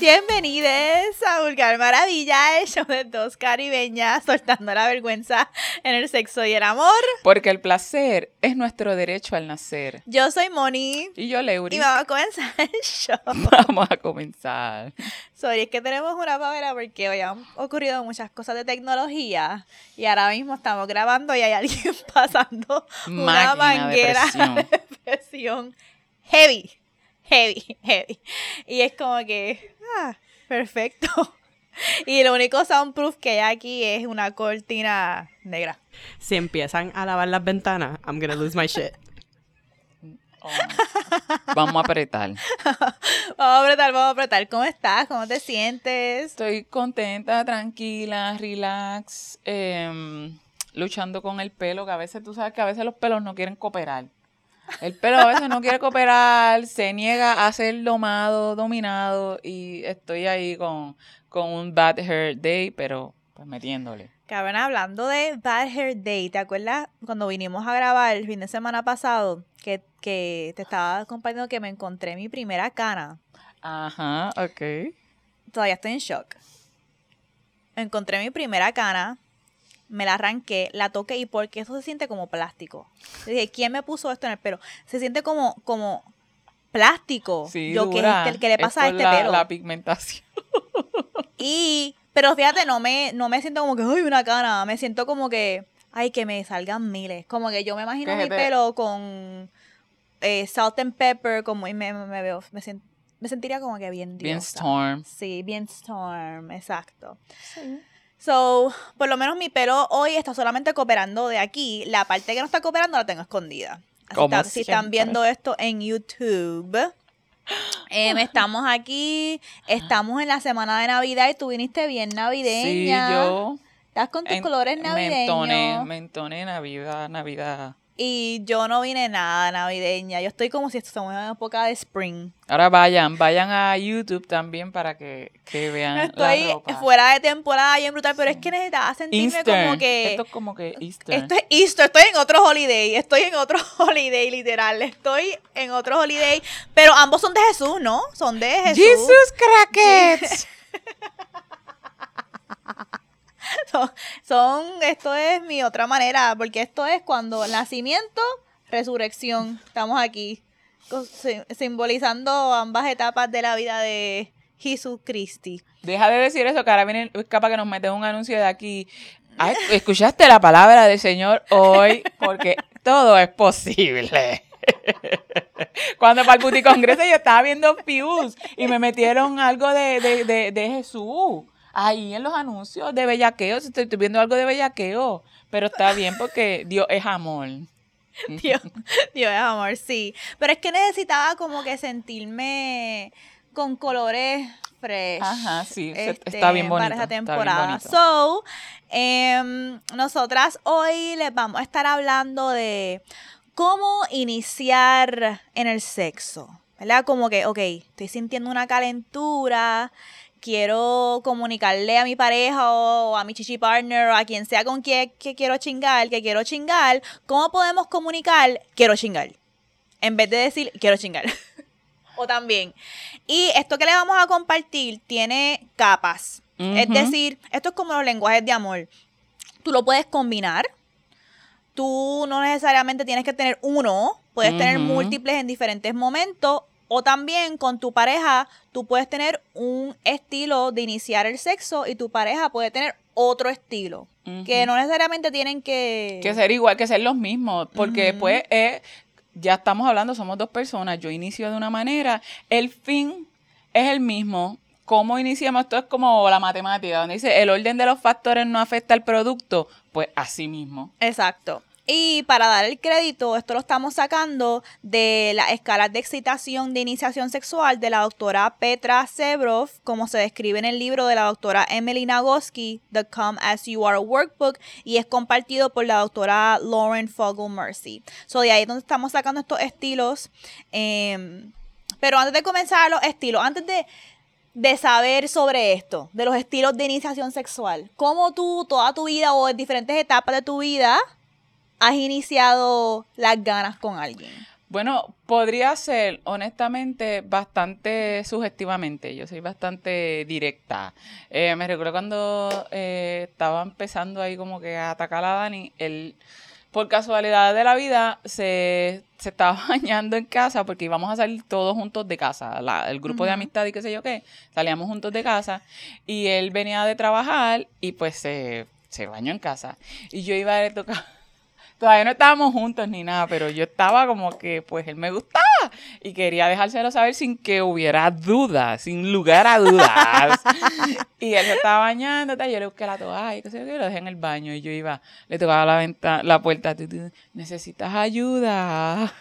Bienvenidos a Vulgar Maravilla, el show de dos caribeñas soltando la vergüenza en el sexo y el amor. Porque el placer es nuestro derecho al nacer. Yo soy Moni. Y yo, Leuri. Y vamos a comenzar el show. Vamos a comenzar. Sorry, es que tenemos una pavera porque hoy han ocurrido muchas cosas de tecnología y ahora mismo estamos grabando y hay alguien pasando una de manguera presión. de presión heavy, heavy, heavy. Y es como que, ah, perfecto. Y lo único soundproof que hay aquí es una cortina negra. Si empiezan a lavar las ventanas, I'm gonna lose my shit. Oh. Vamos a apretar. Vamos a apretar, vamos a apretar. ¿Cómo estás? ¿Cómo te sientes? Estoy contenta, tranquila, relax, em, luchando con el pelo, que a veces tú sabes que a veces los pelos no quieren cooperar. El pelo a veces no quiere cooperar, se niega a ser domado, dominado, y estoy ahí con, con un bad hair day, pero pues metiéndole. Cabrón, hablando de Bad Hair Day, ¿te acuerdas cuando vinimos a grabar el fin de semana pasado que, que te estaba compartiendo que me encontré mi primera cana? Ajá, ok. Todavía estoy en shock. Encontré mi primera cana, me la arranqué, la toqué y porque eso se siente como plástico. Dije, ¿quién me puso esto en el pelo? Se siente como, como plástico. Sí, Yo, ¿qué, dura. es este- qué le pasa a Esto este es la, pelo? La pigmentación. Y, pero fíjate, no me, no me siento como que, ay, una cana. Me siento como que, ay, que me salgan miles. Como que yo me imagino mi pelo con eh, salt and pepper, como y me, me veo, me, sien- me sentiría como que bien Bien storm. Sí, bien storm, exacto. So, por lo menos mi pelo hoy está solamente cooperando de aquí. La parte que no está cooperando la tengo escondida. Así está- si están viendo esto en YouTube. em, estamos aquí, estamos en la semana de Navidad y tú viniste bien Sí, navideña. yo Estás con tus en- colores me navideños. entoné, me entoné Navidad, Navidad. Y yo no vine nada navideña. Yo estoy como si estamos en época de spring. Ahora vayan, vayan a YouTube también para que, que vean Estoy la ropa. fuera de temporada bien brutal, pero es que necesitaba sentirme Easter. como que... Esto es como que Easter. Esto es Easter, estoy en otro holiday, estoy en otro holiday, literal, estoy en otro holiday, pero ambos son de Jesús, ¿no? Son de Jesús. Jesus Crackets. Son, son- esto es mi otra manera, porque esto es cuando nacimiento, resurrección, estamos aquí, simbolizando ambas etapas de la vida de Jesús Cristi. Deja de decir eso, que ahora viene, es capaz que nos meten un anuncio de aquí. Ay, ¿Escuchaste la palabra del Señor hoy? Porque todo es posible. Cuando para el Puti Congreso yo estaba viendo Pius y me metieron algo de, de, de, de Jesús. Ahí en los anuncios de bellaqueo, estoy, estoy viendo algo de bellaqueo. Pero está bien porque Dios es amor. Dios, Dios es amor, sí. Pero es que necesitaba como que sentirme con colores fresh. Ajá, sí, este, está bien bonito. Para bien temporada. So, em, nosotras hoy les vamos a estar hablando de cómo iniciar en el sexo. ¿Verdad? Como que, ok, estoy sintiendo una calentura, quiero comunicarle a mi pareja o a mi chichi partner o a quien sea con quien que quiero chingar, que quiero chingar, ¿cómo podemos comunicar quiero chingar? En vez de decir quiero chingar. o también. Y esto que le vamos a compartir tiene capas. Es decir, esto es como los lenguajes de amor. Tú lo puedes combinar. Tú no necesariamente tienes que tener uno, puedes tener múltiples en diferentes momentos. O también con tu pareja, tú puedes tener un estilo de iniciar el sexo y tu pareja puede tener otro estilo. Que no necesariamente tienen que... Que ser igual, que ser los mismos, porque después eh, ya estamos hablando, somos dos personas, yo inicio de una manera, el fin es el mismo. ¿Cómo iniciamos? Esto es como la matemática, donde dice el orden de los factores no afecta al producto, pues así mismo. Exacto. Y para dar el crédito, esto lo estamos sacando de las escalas de excitación de iniciación sexual de la doctora Petra Sebrov, como se describe en el libro de la doctora Emily Nagoski, The Come As You Are Workbook, y es compartido por la doctora Lauren Fogel Mercy. So, de ahí es donde estamos sacando estos estilos. Em, pero antes de comenzar los estilos, antes de, de saber sobre esto, de los estilos de iniciación sexual, ¿cómo tú toda tu vida o en diferentes etapas de tu vida has iniciado las ganas con alguien? Bueno, podría ser, honestamente, bastante sugestivamente. Yo soy bastante directa. Eh, me recuerdo cuando eh, estaba empezando ahí como que a atacar a Dani, él, por casualidad de la vida, se, se estaba bañando en casa porque íbamos a salir todos juntos de casa. la- el grupo de amistad y qué sé yo qué, salíamos juntos de casa. Y él venía de trabajar y pues se, se bañó en casa. Y yo iba a tocar. Todavía no estábamos juntos ni nada, pero yo estaba como que, pues él me gustaba y quería dejárselo saber sin que hubiera dudas, sin lugar a dudas. y él se estaba bañando, yo le busqué la toalla y qué sé yo, lo dejé en el baño y yo iba, le tocaba la ventana, la puerta, necesitas ayuda,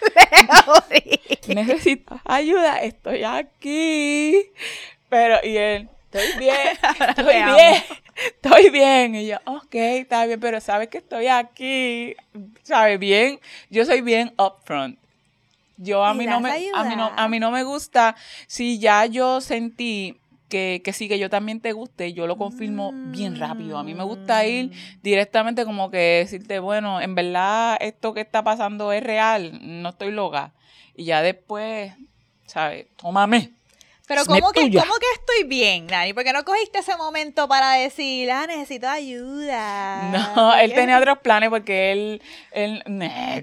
necesitas ayuda, estoy aquí. Pero, y él, estoy bien, estoy bien, estoy bien. Y yo, ok, está bien, pero sabes que estoy aquí, sabes bien, yo soy bien upfront. Yo a ¿Y mí no me, a mí no, a mí no me gusta si ya yo sentí que, que sí, que yo también te guste, yo lo confirmo bien rápido. A mí me gusta ir Mm. directamente como que decirte, bueno, en verdad esto que está pasando es real, no estoy loca. Y ya después, ¿sabes? Tómame. Pero ¿cómo que, tuya. ¿cómo que estoy bien, Dani? ¿Por qué no cogiste ese momento para decir, ah, necesito ayuda? No, él tenía otros planes porque él, él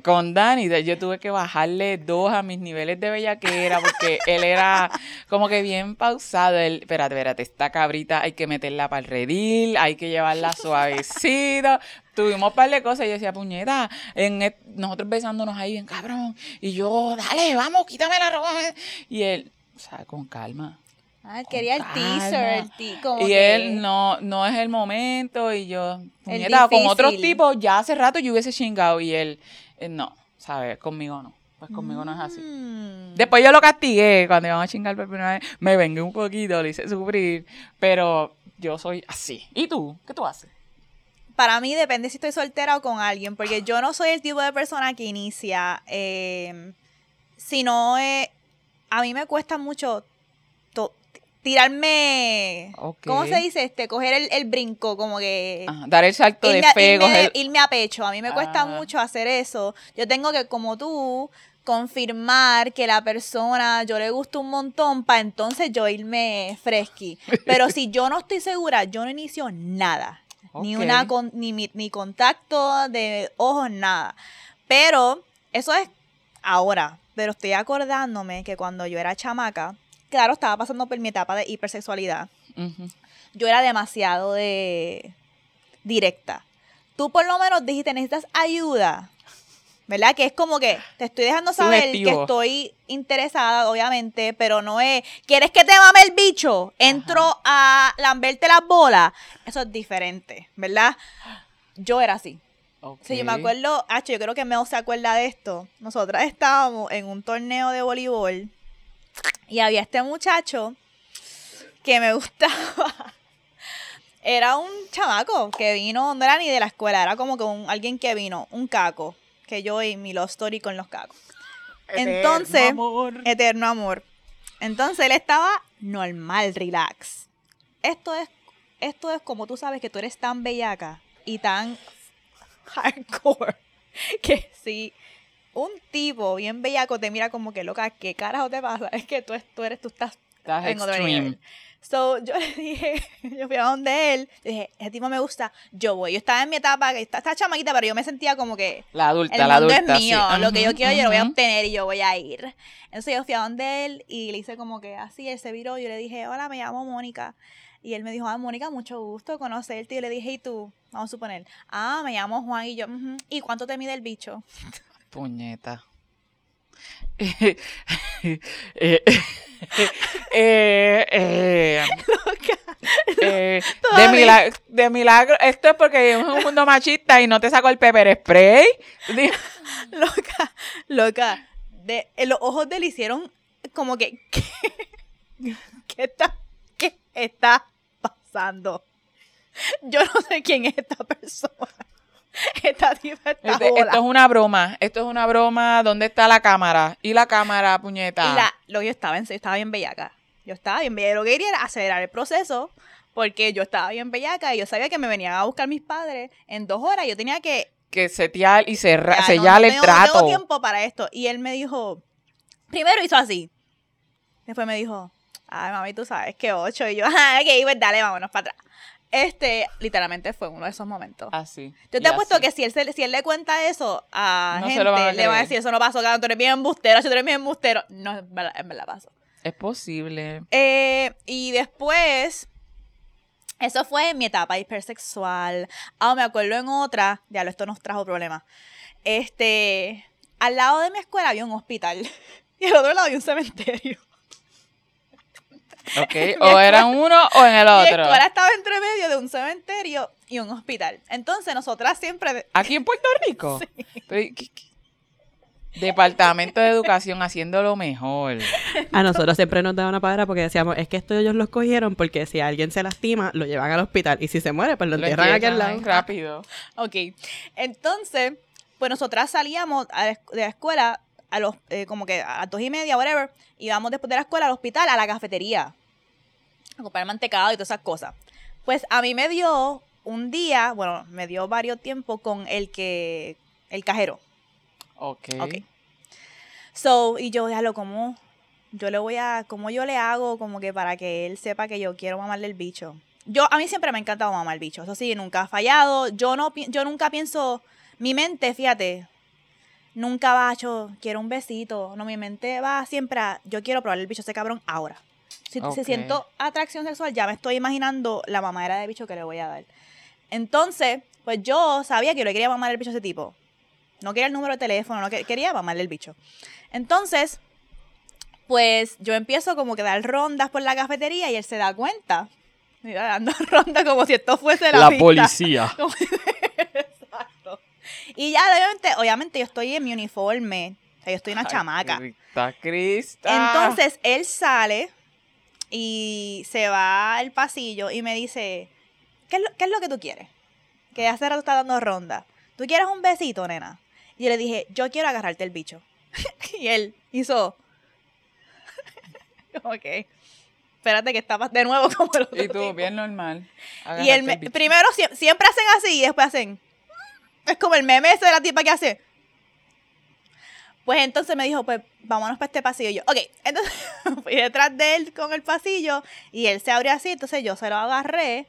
con Dani, yo tuve que bajarle dos a mis niveles de bellaquera porque él era como que bien pausado. Él, espérate, espérate, esta cabrita hay que meterla para el redil, hay que llevarla suavecito. Tuvimos un par de cosas y yo decía, puñeta, en et- nosotros besándonos ahí bien cabrón. Y yo, dale, vamos, quítame la ropa. Y él, sea, con calma. Ah, quería el teaser, el como Y que- él no, no es el momento y yo, puñeta, con otros tipos ya hace rato yo hubiese chingado y él, eh, no, ¿sabes? Conmigo no, pues conmigo no es así. Mm. Después yo lo castigué cuando íbamos a chingar por primera vez, me vengué un poquito, le hice sufrir, pero yo soy así. ¿Y tú? ¿Qué tú haces? Para mí depende si estoy soltera o con alguien, porque yo no soy el tipo de persona que inicia, eh, sino eh, a mí me cuesta mucho tirarme. ¿cómo se dice? Este, coger el, el brinco, como que... Ajá, dar el salto de irme, fe, irme- coger- irme a pecho. A mí me cuesta Ah. mucho hacer eso. Yo tengo que, como tú, confirmar que la persona yo le gusta un montón para entonces yo irme fresqui. Pero si yo no estoy segura, yo no inicio nada. Ni una con- ni, mi- ni contacto de ojos, nada. Pero eso es ahora. Pero estoy acordándome que cuando yo era chamaca, claro, estaba pasando por mi etapa de hipersexualidad yo era demasiado de directa. Tú por lo menos dijiste, necesitas ayuda. ¿Verdad? Que es como que te estoy dejando saber que estoy interesada, obviamente, pero no es, ¿quieres que te mame el bicho? Entro a lamberte las bolas. Eso es diferente, ¿verdad? Yo era así. Sí, yo me acuerdo, Hacho, yo creo que Meo se acuerda de esto. Nosotras estábamos en un torneo de voleibol y había este muchacho que me gustaba. Era un chamaco que vino, no era ni de la escuela, era como que un, alguien que vino, un caco, que yo y mi love story con los cacos. Entonces, Eterno amor. Eterno amor. Entonces él estaba normal, relax. Esto es, esto es como tú sabes que tú eres tan bellaca y tan hardcore que si un tipo bien bellaco te mira como que loca, ¿qué carajo te pasa? Es que tú, tú eres, tú estás Estás en otro extreme. nivel. So, yo le dije, yo fui a donde él, le dije, ese tipo me gusta, yo voy. Yo estaba en mi etapa, que estaba chamaquita, pero yo me sentía como que, La adulta, el la mundo adulta. es mío, sí. lo que yo quiero yo lo voy a obtener y yo voy a ir. Entonces yo fui a donde él y le hice como que así, él se viró, yo le dije, hola, me llamo Mónica. Y él me dijo, ah, Mónica, mucho gusto conocerte. Y yo le dije, ¿y tú? Vamos a suponer, ah, me llamo Juan y yo. ¿y cuánto te mide el bicho? Puñeta. Eh, eh, eh, eh, de, milagro, de milagro, esto es porque en un mundo machista y no te sacó el pepper spray. Loca, loca. De, los ojos de él hicieron como que, ¿qué, qué está, qué está pasando? Yo no sé quién es esta persona. Esta tipa está Este- esto es una broma, esto es una broma. ¿Dónde está la cámara? Y la cámara, puñeta. Y la, lo yo estaba en yo estaba bien bellaca. Yo estaba bien bellaca. Lo que quería era acelerar el proceso porque yo estaba bien bellaca y yo sabía que me venían a buscar mis padres en dos horas. Yo tenía que que setear y cerrar, Ya, no, sellar no el tengo- No trato. tengo tiempo para esto. Y él me dijo, primero hizo así. Después me dijo, ay, mami, tú sabes que ocho. Y yo, ah, ok, pues dale, vámonos para atrás. Este, literalmente fue uno de esos momentos. Así. Yo y te apuesto así. que si él, se- si él le cuenta eso a No gente, a le van a decir, eso no pasó, cabrón, tú eres bien embustero, si tú eres bien embustero. No, en verdad, en verdad pasó. Es posible. Eh, y después, eso fue en mi etapa hipersexual. Ah, me acuerdo en otra, ya esto nos trajo problemas. Este, al lado de mi escuela había un hospital y al otro lado había un cementerio. Ok, o era uno o en el Mi otro. escuela estaba entre medio de un cementerio y un hospital. Entonces, nosotras siempre Aquí en Puerto Rico. Pero, ¿qué- qué? Departamento de Educación haciendo lo mejor. A nosotros siempre nos daba una padra porque decíamos, es que esto ellos los cogieron porque si alguien se lastima, lo llevan al hospital. Y si se muere, pues lo Lo entierran aquí al lado. rápido. Ok. Entonces, pues nosotras salíamos de la escuela a los, eh, como que a las dos y media, whatever, y íbamos después de la escuela al hospital, a la cafetería, a comprar mantecado y todas esas cosas. Pues a mí me dio un día, bueno, me dio varios tiempos con el que, el cajero. Ok. Ok. So, y yo, ya lo como, yo le voy a, como yo le hago como que para que él sepa que yo quiero mamarle el bicho. Yo, a mí siempre me ha encantado mamar el bicho, eso sí, nunca ha fallado. Yo no, yo nunca pienso, mi mente, fíjate, nunca va a, "Cho, quiero un besito. No, mi mente va siempre a, yo quiero probar el bicho a ese cabrón ahora. Si, si Ok. siento atracción sexual, ya me estoy imaginando la mamadera de bicho que le voy a dar. Entonces, pues yo sabía que yo le quería mamar el bicho a ese tipo. No quería el número de teléfono, no que- quería mamarle el bicho. Entonces, pues yo empiezo como que a dar rondas por la cafetería y él se da cuenta. Mira, dando rondas como si esto fuese la, pista. policía. Como-. Y ya, obviamente, obviamente yo estoy en mi uniforme. O sea, yo estoy una chamaca. Crista, Crista. Entonces él sale y se va al pasillo y me dice, ¿qué es lo, qué es lo que tú quieres? Que hace rato está dando ronda. ¿Tú quieres un besito, nena? Y yo le dije, yo quiero agarrarte el bicho. y él hizo, ok, espérate que está pas- de nuevo como el otro Y tú, tipo. bien normal. Y él me- primero sie- siempre hacen así y después hacen. Es como el meme ese de la tipa que hace. Pues entonces me dijo, pues vámonos para este pasillo. Y yo, ok, entonces fui detrás de él con el pasillo y él se abrió así, entonces yo se lo agarré.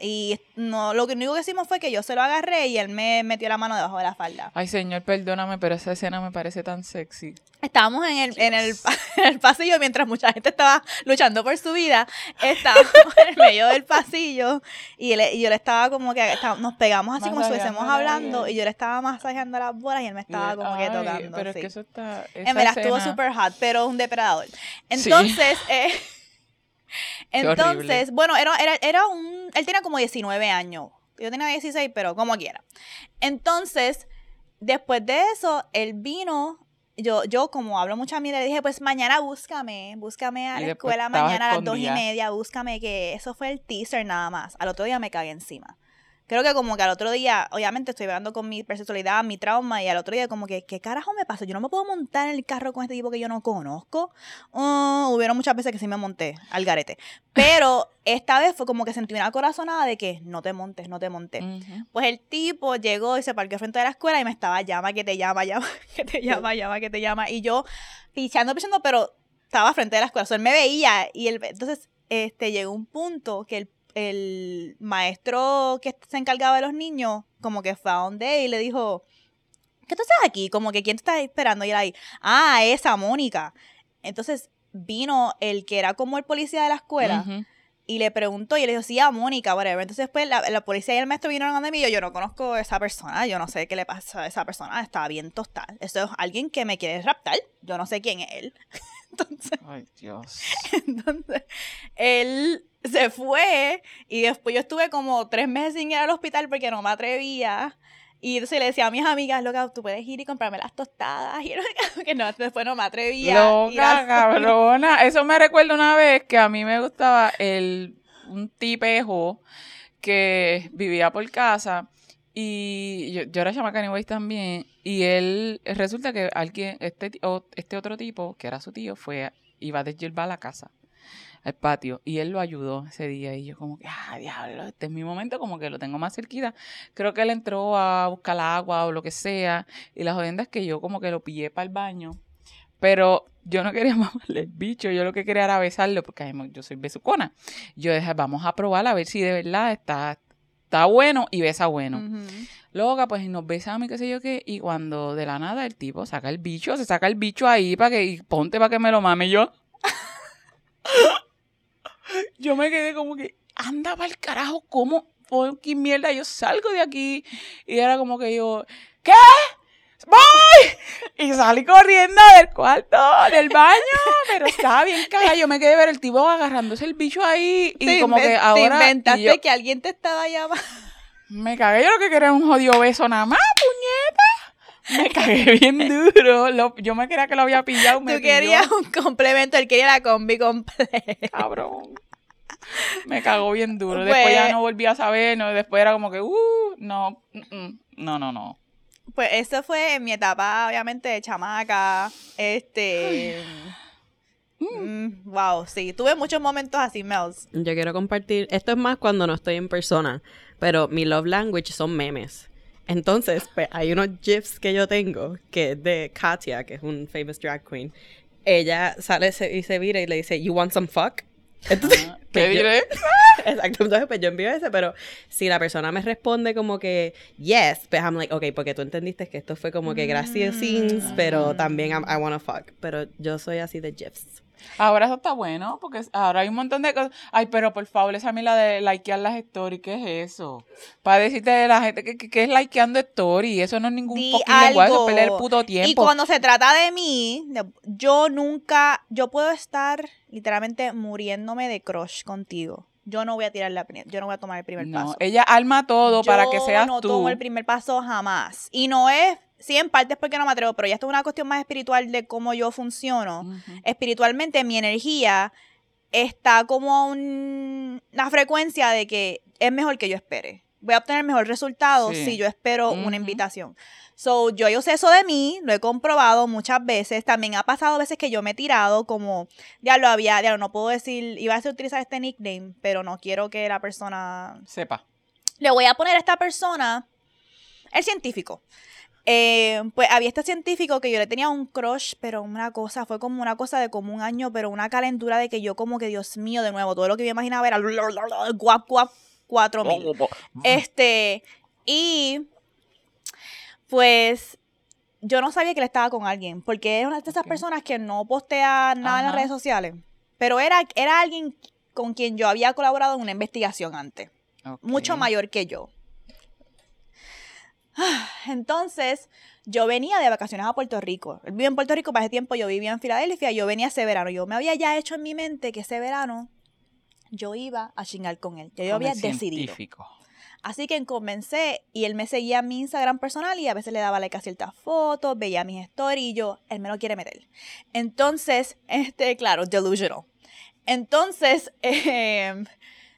Y no, lo único que hicimos fue que yo se lo agarré y él me metió la mano debajo de la falda. Ay, señor, perdóname, pero esa escena me parece tan sexy. Estábamos en el, en, el, pa- en el pasillo mientras mucha gente estaba luchando por su vida. Estábamos en el medio del pasillo y, él- y yo le estaba como que nos pegamos así como si estuviésemos hablando y yo le estaba masajeando las bolas y él me estaba como que tocando. Pero sí. es que eso está. En verdad estuvo super hot, pero un depredador. Entonces, eh, entonces, bueno, era, era, era un, él tenía como 19 años. Yo tenía 16, pero como quiera. Entonces, después de eso, él vino, yo, yo como hablo mucha mierda, le dije, pues mañana búscame, búscame a Y la escuela mañana a las dos y media, búscame, que eso fue el teaser nada más. Al otro día me cagué encima. Creo que como que al otro día, obviamente estoy hablando con mi personalidad, mi trauma, y al otro día como que, ¿qué carajo me pasa? Yo no me puedo montar en el carro con este tipo que yo no conozco. Uh, hubieron muchas veces que sí me monté al garete. Pero esta vez fue como que sentí una corazonada de que no te montes, no te montes. Ujú. Pues el tipo llegó y se parqueó frente de la escuela y me estaba llama, que te llama, llama, que te llama, llama, que te llama. Y yo pichando, pichando, pero estaba frente de la escuela. O sea, él me veía y él, entonces este, llegó un punto que el, el maestro que se encargaba de los niños como que fue a donde y le dijo, ¿qué tú haces aquí? Como que, ¿quién te está esperando? Y él ahí, ah, esa Mónica. Entonces vino el que era como el policía de la escuela y le preguntó y le dijo, sí, a Mónica, whatever. Entonces después la, la policía y el maestro vinieron a mí y yo, yo no conozco a esa persona, yo no sé qué le pasa a esa persona, estaba bien tostada. Eso es alguien que me quiere raptar, yo no sé quién es él. Entonces, Ay, Dios. entonces, él se fue y después yo estuve como tres meses sin ir al hospital porque no me atrevía. Y entonces le decía a mis amigas, loca, tú puedes ir y comprarme las tostadas. Y que no, después no me atrevía. Loca, cabrona. Eso me recuerda una vez que a mí me gustaba el un tipejo que vivía por casa y yo, yo era chamaca anyways también y él resulta que alguien este este otro tipo que era su tío fue iba a desyerbar la casa al patio. Y él lo ayudó ese día. Y yo como que, ah, diablo, este es mi momento, como que lo tengo más cerquita. Creo que él entró a buscar agua o lo que sea. Y la jodienda es que yo como que lo pillé para el baño. Pero yo no quería mamarle el bicho, yo lo que quería era besarlo, porque yo soy besucona. Yo dije, vamos a probar a ver si de verdad está, está bueno y besa bueno. Ujú. Loca, pues nos besamos y qué sé yo qué. Y cuando de la nada el tipo saca el bicho, se saca el bicho ahí para que, y ponte para que me lo mame yo. yo me quedé como que, anda para el carajo, ¿cómo? ¿Qué mierda? Yo salgo de aquí. Y era como que yo, ¿qué? ¡Voy! Y salí corriendo del cuarto, del baño, pero estaba bien cagada. Yo me quedé ver el tipo agarrándose el bicho ahí. Y Te como que ahora. Te inventaste yo- que alguien te estaba llamando. me cagué, yo lo que quería era un jodido beso nada más, puñeta. Me cagué bien duro. Lo- yo me creía que lo había pillado. Me Tú querías pilló, un complemento, él quería la combi completa. cabrón. Me cagó bien duro. Después ya Pues- no volví a saber. No, después era como que, uh, no, mm, mm, no, no, no. Pues eso fue en mi etapa, obviamente, de chamaca. Este. mm, wow, sí. Tuve muchos momentos así, Mels. Yo quiero compartir, esto es más cuando no estoy en persona, pero mi love language son memes. Entonces, pues, hay unos GIFs que yo tengo, que es de Katia, que es un famous drag queen. Ella sale y se vira y le dice, you want some fuck? Entonces, Ah, ¿Qué pues, yo- diré? Exacto, entonces pues yo envío ese, pero si la persona me responde como que yes, pues I'm like, ok, porque tú entendiste que esto fue como que gracias, pero también I'm- I wanna fuck. Pero yo soy así de GIFs. Ahora eso está bueno, porque ahora hay un montón de cosas. Ay, pero por favor, esa a mí la de likear las stories, ¿qué es eso? Para decirte de la gente que, que, que es likeando stories, eso no es ningún Di fucking lenguaje, eso el puto tiempo. Y cuando se trata de mí, yo nunca, yo puedo estar literalmente muriéndome de crush contigo. Yo no voy a tirar la, yo no voy a tomar el primer no, paso. ella arma todo para que seas no tú. tomo el primer paso jamás. Y no es, sí, en parte es porque no me atrevo, pero ya esto es una cuestión más espiritual de cómo yo funciono. Espiritualmente, mi energía está como a un- una frecuencia de que es mejor que yo espere. Voy a obtener mejor resultado Sí. si yo espero Ujú. una invitación. So, yo, yo sé eso de mí, lo he comprobado muchas veces. También ha pasado veces que yo me he tirado como, ya lo había, ya no puedo decir, iba a utilizar este nickname, pero no quiero que la persona Sepa. le voy a poner a esta persona, el científico. Eh, pues había este científico que yo le tenía un crush, pero una cosa, fue como una cosa de como un año, pero una calentura de que yo como que, Dios mío, de nuevo, todo lo que yo imaginaba era guap, guap, 4000. Este, y pues yo no sabía que él estaba con alguien, porque era una de esas personas que no postea nada en las redes sociales, pero era, era alguien con quien yo había colaborado en una investigación antes mucho mayor que yo. Entonces, yo venía de vacaciones a Puerto Rico. Él vive en Puerto Rico, para ese tiempo yo vivía en Filadelfia, yo venía ese verano. Yo me había ya hecho en mi mente que ese verano yo iba a chingar con él. Ya yo Con había el decidido. científico. Así que comencé y él me seguía en mi Instagram personal y a veces le daba like a ciertas fotos, veía mis stories y yo, él me lo quiere meter. Entonces, este, claro, delusional. Entonces, em,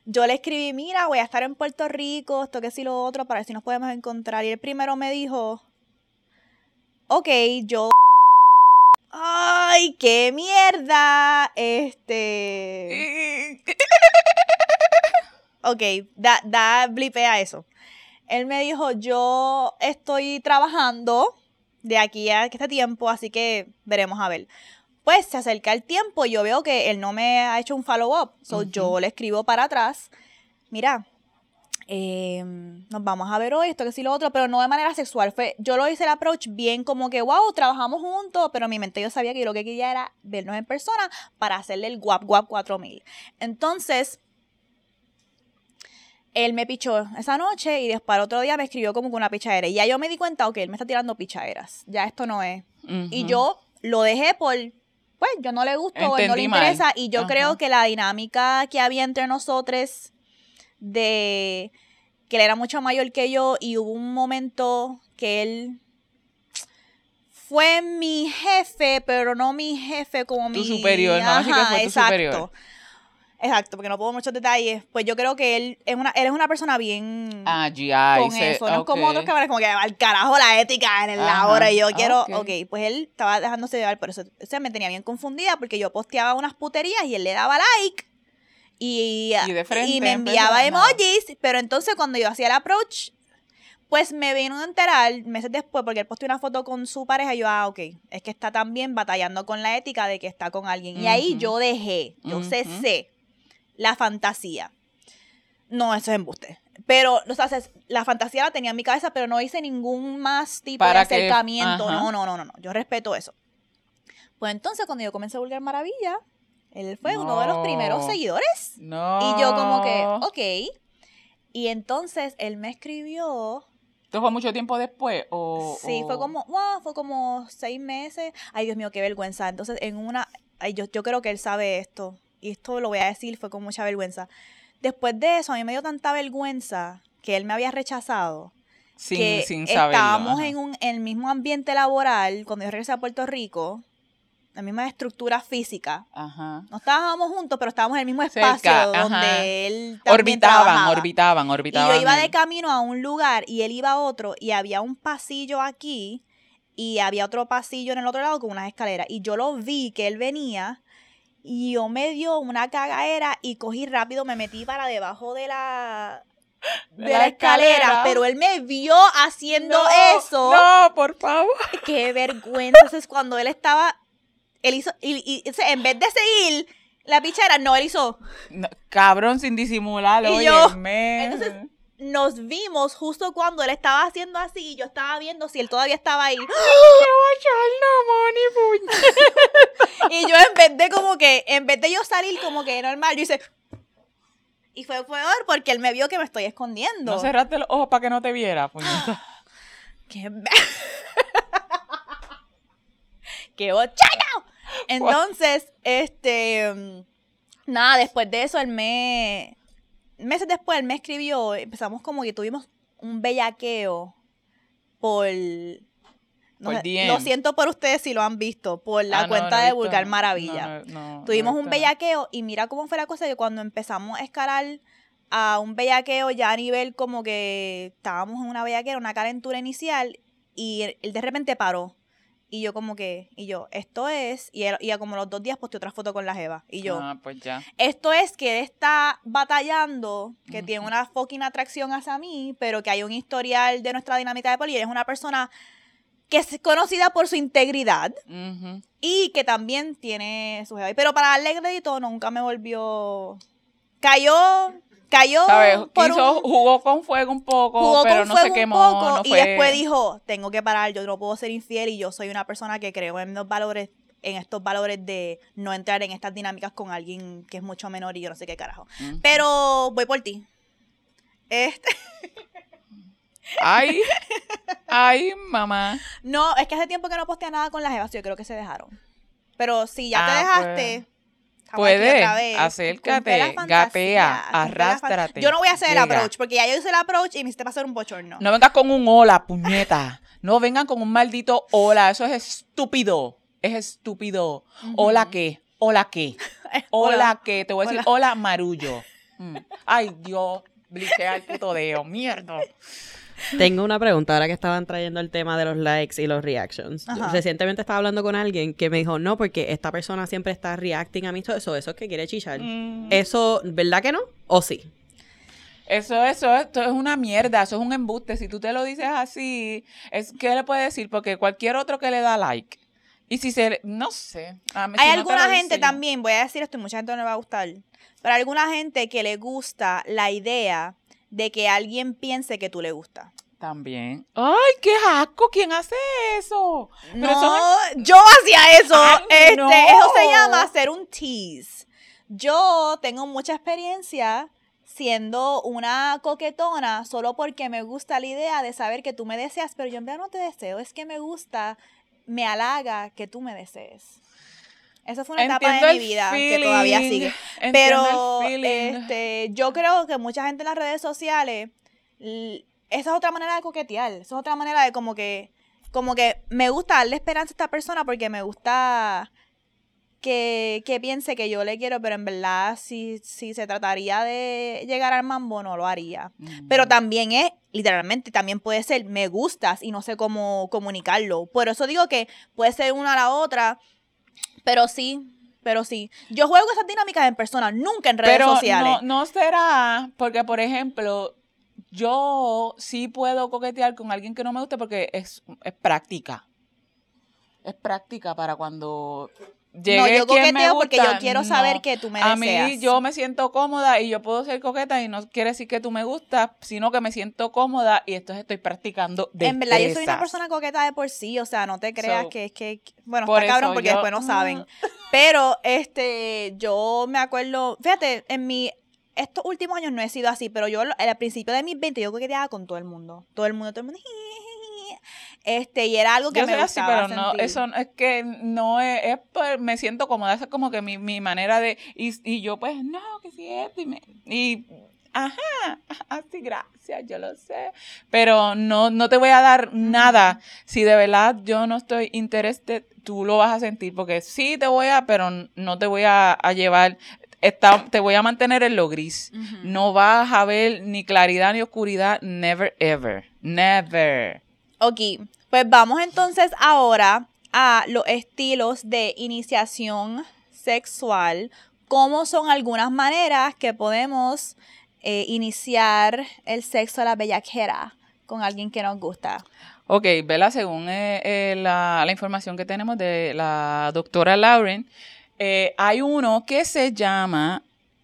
yo le escribí, mira, voy a estar en Puerto Rico, esto que sí lo otro, para ver si nos podemos encontrar. Y el primero me dijo, ok, yo... Ay, qué mierda. Este... Ok, da, da blipea eso. Él me dijo, yo estoy trabajando de aquí a este tiempo, así que veremos a ver. Pues se acerca el tiempo y yo veo que él no me ha hecho un follow-up. So yo le escribo para atrás, mira, eh, nos vamos a ver hoy, esto que sí lo otro, pero no de manera sexual. Fue, yo lo hice el approach bien como que, wow, trabajamos juntos, pero en mi mente yo sabía que yo lo que quería era vernos en persona para hacerle el guap guap 4000. Entonces, él me pichó esa noche y después al otro día me escribió como con una pichadera. Y ya yo me di cuenta, ok, él me está tirando pichaderas. Ya esto no es. Y yo lo dejé por, pues, yo no le gusto, él no le mal. interesa. Y yo creo que la dinámica que había entre nosotros de que él era mucho mayor que yo y hubo un momento que él fue mi jefe, pero no mi jefe como Tu mi superior, no, así que fue tu exacto. superior. Exacto, porque no puedo muchos detalles. Pues yo creo que él es una, él es una persona bien Ah, GI. con se- eso. No es como otros cabrones, como que al carajo la ética en la Ajá, hora. Y yo quiero, ok. ok, pues él estaba dejándose llevar por eso. O sea, me tenía bien confundida porque yo posteaba unas puterías y él le daba like Y, Y de frente, y me enviaba nada. emojis, pero entonces cuando yo hacía el approach, pues me vino a enterar meses después, porque él posteó una foto con su pareja, y yo, ah, ok, es que está también batallando con la ética de que está con alguien. Y ahí yo dejé, yo Ujú. cesé la fantasía. No, eso es embuste. Pero, o sea, se- la fantasía la tenía en mi cabeza, pero no hice ningún más tipo Para de acercamiento. No, no, no, no, no. Yo respeto eso. Pues entonces, cuando yo comencé a Vulgar Maravilla, él fue uno de los primeros seguidores. No. Y yo como que, ok. Y entonces él me escribió. ¿Esto fue mucho tiempo después? O, Sí, fue como, wow, fue como seis meses. Ay, Dios mío, qué vergüenza. Entonces, en una, ay, yo, yo creo que él sabe esto. Y esto lo voy a decir, fue con mucha vergüenza. Después de eso, a mí me dio tanta vergüenza que él me había rechazado. Sin, que sin saberlo. estábamos ajá. en, un, en el mismo ambiente laboral cuando yo regresé a Puerto Rico, la misma estructura física. Ajá. No estábamos juntos, pero estábamos en el mismo Cerca, espacio ajá. donde él también Orbitaban, trabajaba. orbitaban, Y orbitaban. yo iba de camino a un lugar y él iba a otro y había un pasillo aquí y había otro pasillo en el otro lado con unas escaleras. Y yo lo vi que él venía y yo me dio una cagaera y cogí rápido, me metí para debajo de la, de De la, la escalera, escalera. pero él me vio haciendo No, eso. No, por favor. Qué vergüenza. Entonces, cuando él estaba, él hizo, y, en vez de seguir la pichera, no, él hizo, No, cabrón, sin disimular, Y yo, entonces, nos vimos justo cuando él estaba haciendo así y yo estaba viendo si él todavía estaba ahí. Y yo en vez de como que, en vez de yo salir como que normal, yo hice... Y fue peor porque él me vio que me estoy escondiendo. No cerraste los ojos para que no te viera, puñeta. ¡Qué, ¡Qué! Entonces, este... mm, Nada, después de eso, él me... Meses después, él me escribió, empezamos como que tuvimos un bellaqueo por... no Por sé, lo siento por ustedes si lo han visto, por la Ah, cuenta no de Vulgar Maravilla. Tuvimos un bellaqueo y mira cómo fue la cosa que cuando empezamos a escalar a un bellaqueo ya a nivel como que estábamos en una bellaquera, una calentura inicial y él, él de repente paró. Y yo como que, y yo, esto es, y, él, y a como los dos días posté otra foto con la jeva. Y yo, Ah, pues ya. esto es que él está batallando, que tiene una fucking atracción hacia mí, pero que hay un historial de nuestra dinámica de poli. y él es una persona que es conocida por su integridad y que también tiene su jeva. Pero para darle crédito, nunca me volvió. Cayó. Cayó. ¿Sabes? por un- jugó con fuego un poco, jugó pero con no fuego se un quemó. poco no y después dijo: Tengo que parar, yo no puedo ser infiel y yo soy una persona que creo en los valores en estos valores de no entrar en estas dinámicas con alguien que es mucho menor y yo no sé qué carajo. Pero voy por ti. Este, Ay, ay, mamá. no, es que hace tiempo que no postea nada con las jevas, yo creo que se dejaron. Pero si ya te Ah, dejaste, estamos aquí Puedes, acércate, fan- arrástrate, Yo no voy a hacer el approach, porque ya yo hice el approach y me hiciste pasar un bochorno. No vengas con un hola, puñeta. No vengan con un maldito hola. Eso es estúpido. Es estúpido. Hola qué. Hola qué. Hola qué. Te voy a decir hola, marullo. Mm. Ay, Dios. Blichea el puto dedo. Mierda. Tengo una pregunta ahora que estaban trayendo el tema de los likes y los reactions. Ajá. Recientemente estaba hablando con alguien que me dijo, no, porque esta persona siempre está reacting a mí, todo eso, eso es que quiere chichar. Mm. Eso, ¿verdad que no? ¿O sí? Eso, eso, esto es una mierda, eso es un embuste. Si tú te lo dices así, es ¿qué le puedes decir? Porque cualquier otro que le da like. Y si se, no sé. a mí, Hay si no te alguna gente también, voy a decir esto y mucha gente no le va a gustar, pero hay alguna gente que le gusta la idea de que alguien piense que tú le gusta. También. Ay, qué asco, ¿quién hace eso? Pero No, eso yo hacía eso. Ay, este, no. Eso se llama hacer un tease. Yo tengo mucha experiencia siendo una coquetona solo porque me gusta la idea de saber que tú me deseas, pero yo en verdad no te deseo, es que me gusta, me halaga que tú me desees. Esa fue una etapa de mi vida que todavía sigue. Pero este, yo creo que mucha gente en las redes sociales, esa es otra manera de coquetear, esa es otra manera de como que, como que me gusta darle esperanza a esta persona porque me gusta que, que piense que yo le quiero, pero en verdad si, si se trataría de llegar al mambo no lo haría. Mm. Pero también es, literalmente, también puede ser, me gustas y no sé cómo comunicarlo. Por eso digo que puede ser una a la otra, pero sí, Pero sí, yo juego esas dinámicas en persona, nunca en redes Pero sociales. no, no será, porque por ejemplo, yo sí puedo coquetear con alguien que no me guste porque es, es práctica. Es práctica para cuando no, yo me coqueteo porque yo quiero saber que tú me A deseas. mí yo me siento cómoda y yo puedo ser coqueta y no quiere decir que tú me gustas, sino que me siento cómoda y entonces estoy practicando En verdad, yo soy una persona coqueta de por sí, o sea, no te creas So, que es que, bueno, por está cabrón porque yo- después no saben. Pero, este, yo me acuerdo, fíjate, en mi, estos últimos años no he sido así, pero yo al principio de mis 20 yo coqueteaba con todo el mundo, todo el mundo, todo el mundo, este, y era algo que Yo me soy así, pero no, eso es que no es, es por- me siento cómoda, esa es como que mi, mi manera de, y, y yo pues, no, que si esto, y, me- y ajá, así, gracias, yo lo sé, pero no, no te voy a dar nada, si de verdad yo no estoy interested, tú lo vas a sentir, porque sí te voy a, pero no te voy a, a llevar, está, te voy a mantener en lo gris, no vas a ver ni claridad ni oscuridad, never ever, never. Ok, pues vamos entonces ahora a los estilos de iniciación sexual. ¿Cómo son algunas maneras que podemos eh, iniciar el sexo a la bellaquera con alguien que nos gusta? Ok, Bella, según eh, eh, la, la información que tenemos de la doctora Lauren, hay uno que se llama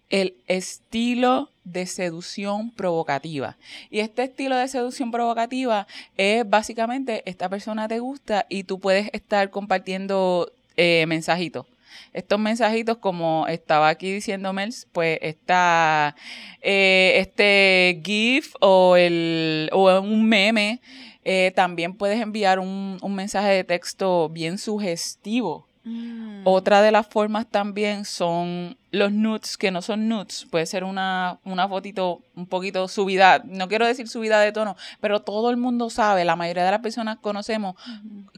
el estilo de seducción provocativa. Y este estilo de seducción provocativa es básicamente esta persona te gusta y tú puedes estar compartiendo eh, mensajitos. Estos mensajitos, como estaba aquí diciendo Mels, pues está eh, este GIF o, el, o un meme. Eh, también puedes enviar un, un mensaje de texto bien sugestivo. Otra de las formas también son los nudes, que no son nudes. Puede ser una, una fotito un poquito subida, no quiero decir subida de tono, pero todo el mundo sabe, la mayoría de las personas conocemos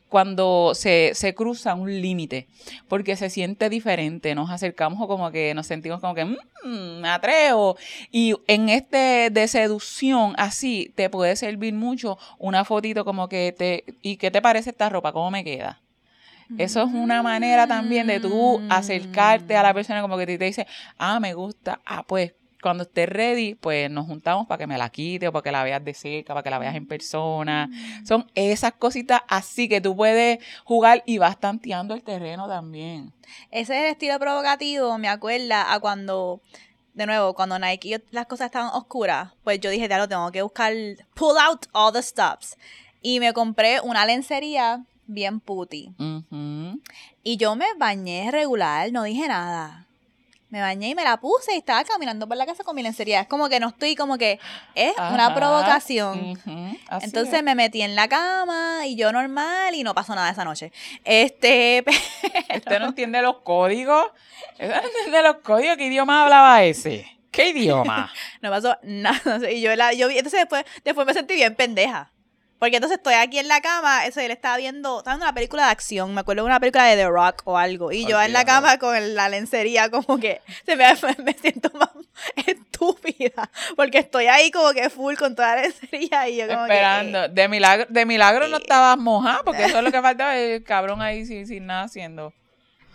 cuando se, se cruza un límite, porque se siente diferente, nos acercamos como que nos sentimos como que, "Mm, me atrevo. Y en este de seducción, así, te puede servir mucho una fotito como que te, ¿y qué te parece esta ropa? ¿Cómo me queda? Eso es una manera también de tú acercarte a la persona como que te, te dice, ah, me gusta, ah, pues cuando estés ready, pues nos juntamos para que me la quite o para que la veas de cerca, para que la veas en persona. Son esas cositas así que tú puedes jugar y vas tanteando el terreno también. Ese es el estilo provocativo, me acuerda a cuando, de nuevo, cuando Nike y las cosas estaban oscuras, pues yo dije, ya lo tengo que buscar, pull out all the stops. Y me compré una lencería bien puti. Y yo me bañé regular, no dije nada. Me bañé y me la puse y estaba caminando por la casa con mi lencería. Es como que no estoy como que es una provocación. Entonces es. me metí en la cama y yo normal y no pasó nada esa noche. Este, ¿Usted no entiende los códigos? ¿Usted no entiende los códigos? ¿Qué idioma hablaba ese? ¿Qué idioma? no pasó nada. Y yo, la, yo vi, entonces después, después me sentí bien pendeja. Porque entonces estoy aquí en la cama, eso él estaba viendo, estaba viendo una película de acción, me acuerdo de una película de The Rock o algo, y yo en la cama con la lencería como que se me, me siento más estúpida, porque estoy ahí como que full con toda la lencería y yo como que, Esperando. De milagro, de milagro no eh. estabas mojada, porque eso es lo que faltaba, el cabrón ahí sin, sin nada haciendo.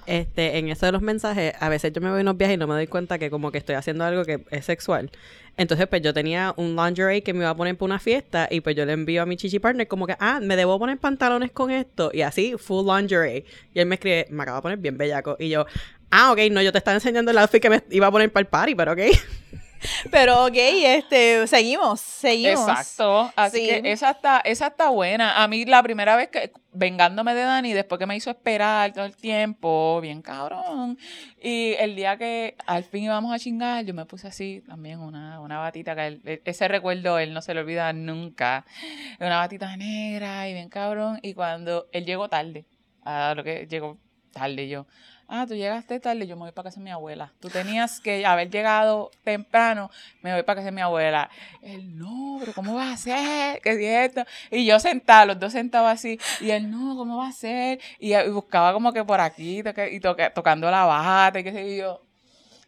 Este, en eso de los mensajes, a veces yo me voy en unos viajes y no me doy cuenta que como que estoy haciendo algo que es sexual. Entonces, pues yo tenía un lingerie que me iba a poner para una fiesta y pues yo le envío a mi chichi partner como que, ah, me debo poner pantalones con esto y así, full lingerie. Y él me escribe, me acabo de poner bien bellaco. Y yo, ah, ok, no, yo te estaba enseñando el outfit que me iba a poner para el party, pero ok. pero ok, este, seguimos, seguimos. Exacto. Así Sí. que esa está, esa está buena. A mí la primera vez que, vengándome de Dani, después que me hizo esperar todo el tiempo, bien cabrón. Y el día que al fin íbamos a chingar, yo me puse así también una, una batita que él- e- ese recuerdo él no se lo olvida nunca. Una batita negra y bien cabrón. Y cuando él llegó tarde, a lo que llegó tarde yo. Ah, tú llegaste tarde, yo me voy para casa de mi abuela. Tú tenías que haber llegado temprano, me voy para casa de mi abuela. Él, no, pero ¿cómo vas a hacer? ¿Qué es esto? Y yo sentada, los dos sentados así, y él, no, ¿cómo va a ser? Y, buscaba como que por aquí, y toque- tocando la bata, y qué sé yo.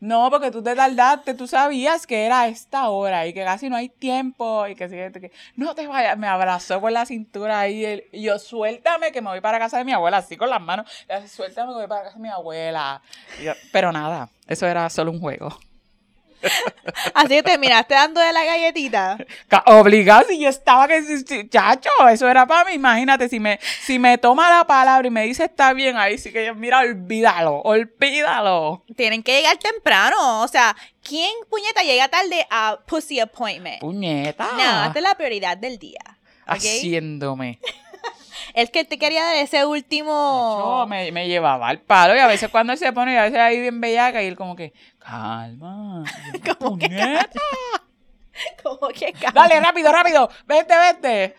No, porque tú te tardaste, tú sabías que era esta hora y que casi no hay tiempo y que, sí, que no te vayas. Me abrazó por la cintura ahí y yo, suéltame que me voy para casa de mi abuela, así con las manos. Suéltame que voy para casa de mi abuela. pero nada, eso era solo un juego. Así que terminaste dando de la galletita. Obligado, si yo estaba que, chacho, eso era para mí. Imagínate, si me, si me toma la palabra y me dice está bien, ahí sí que yo, mira, olvídalo, olvídalo. Tienen que llegar temprano. O sea, ¿quién, puñeta, llega tarde a Pussy Appointment? Puñeta. No, esta es la prioridad del día. Haciéndome. Es que te quería dar ese último. me, me, llevaba al palo y a veces cuando él se pone, a veces ahí bien bellaca y él como que, calma. ¿Cómo que ¿Cómo que calma? Dale, rápido, rápido. Vete, vete.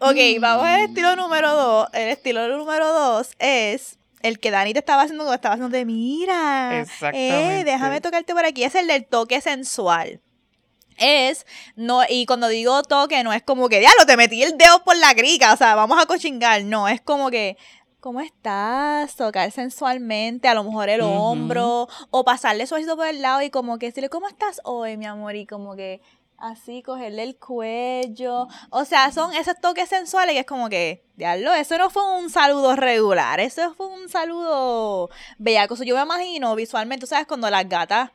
Ok, vamos al estilo número dos. El estilo número dos es el que Dani te estaba haciendo como estaba haciendo de mira. Eh, Exactamente. déjame tocarte por aquí. Es el del toque sensual es, no, y cuando digo toque, no es como que, diablo, te metí el dedo por la grica, o sea, vamos a cochingar, no, es como que, ¿cómo estás? Tocar sensualmente, a lo mejor el hombro, o pasarle suavecito por el lado y como que decirle, ¿cómo estás hoy, mi amor? Y como que así, cogerle el cuello, o sea, son esos toques sensuales que es como que, diablo, eso no fue un saludo regular, eso fue un saludo bellaco, yo me imagino visualmente, ¿sabes? Cuando las gatas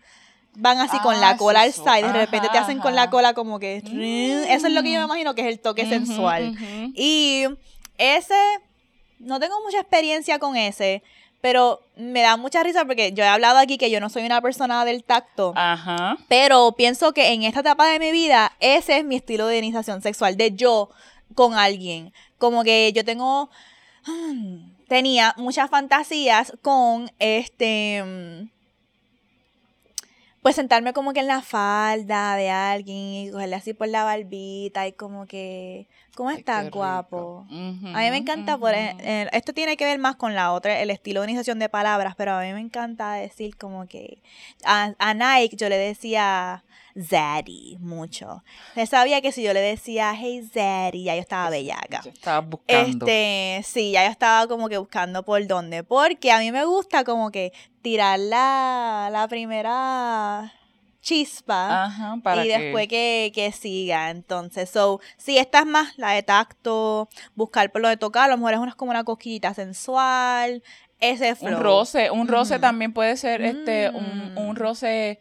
van así con la ah, cola al side, de repente te hacen con la cola como que... Eso es lo que yo me mm. imagino que es el toque sensual. Y ese, no tengo mucha experiencia con ese, pero me da mucha risa porque yo he hablado aquí que yo no soy una persona del tacto. Ajá. Pero pienso que en esta etapa de mi vida, ese es mi estilo de iniciación sexual, de yo con alguien. Como que yo tengo... Tenía muchas fantasías con este pues sentarme como que en la falda de alguien y cogerle así por la barbita y como que, ¿cómo estás, guapo? a mí me encanta, por, e, esto tiene que ver más con la otra, el estilo de organización de palabras, pero a mí me encanta decir como que, a Nike yo le decía, Zaddy mucho. Él sabía que si yo le decía, hey Zaddy, ya yo estaba bellaca. estaba buscando. Este, sí, ya yo estaba como que buscando por dónde. Porque a mí me gusta como que tirar la, la primera chispa Ajá, para y después que, que, siga. Entonces, so, si esta es más la de tacto, buscar por lo de tocar, a lo mejor es una, como una cosquillita sensual, ese flow. Un roce, un roce también puede ser este, un, un roce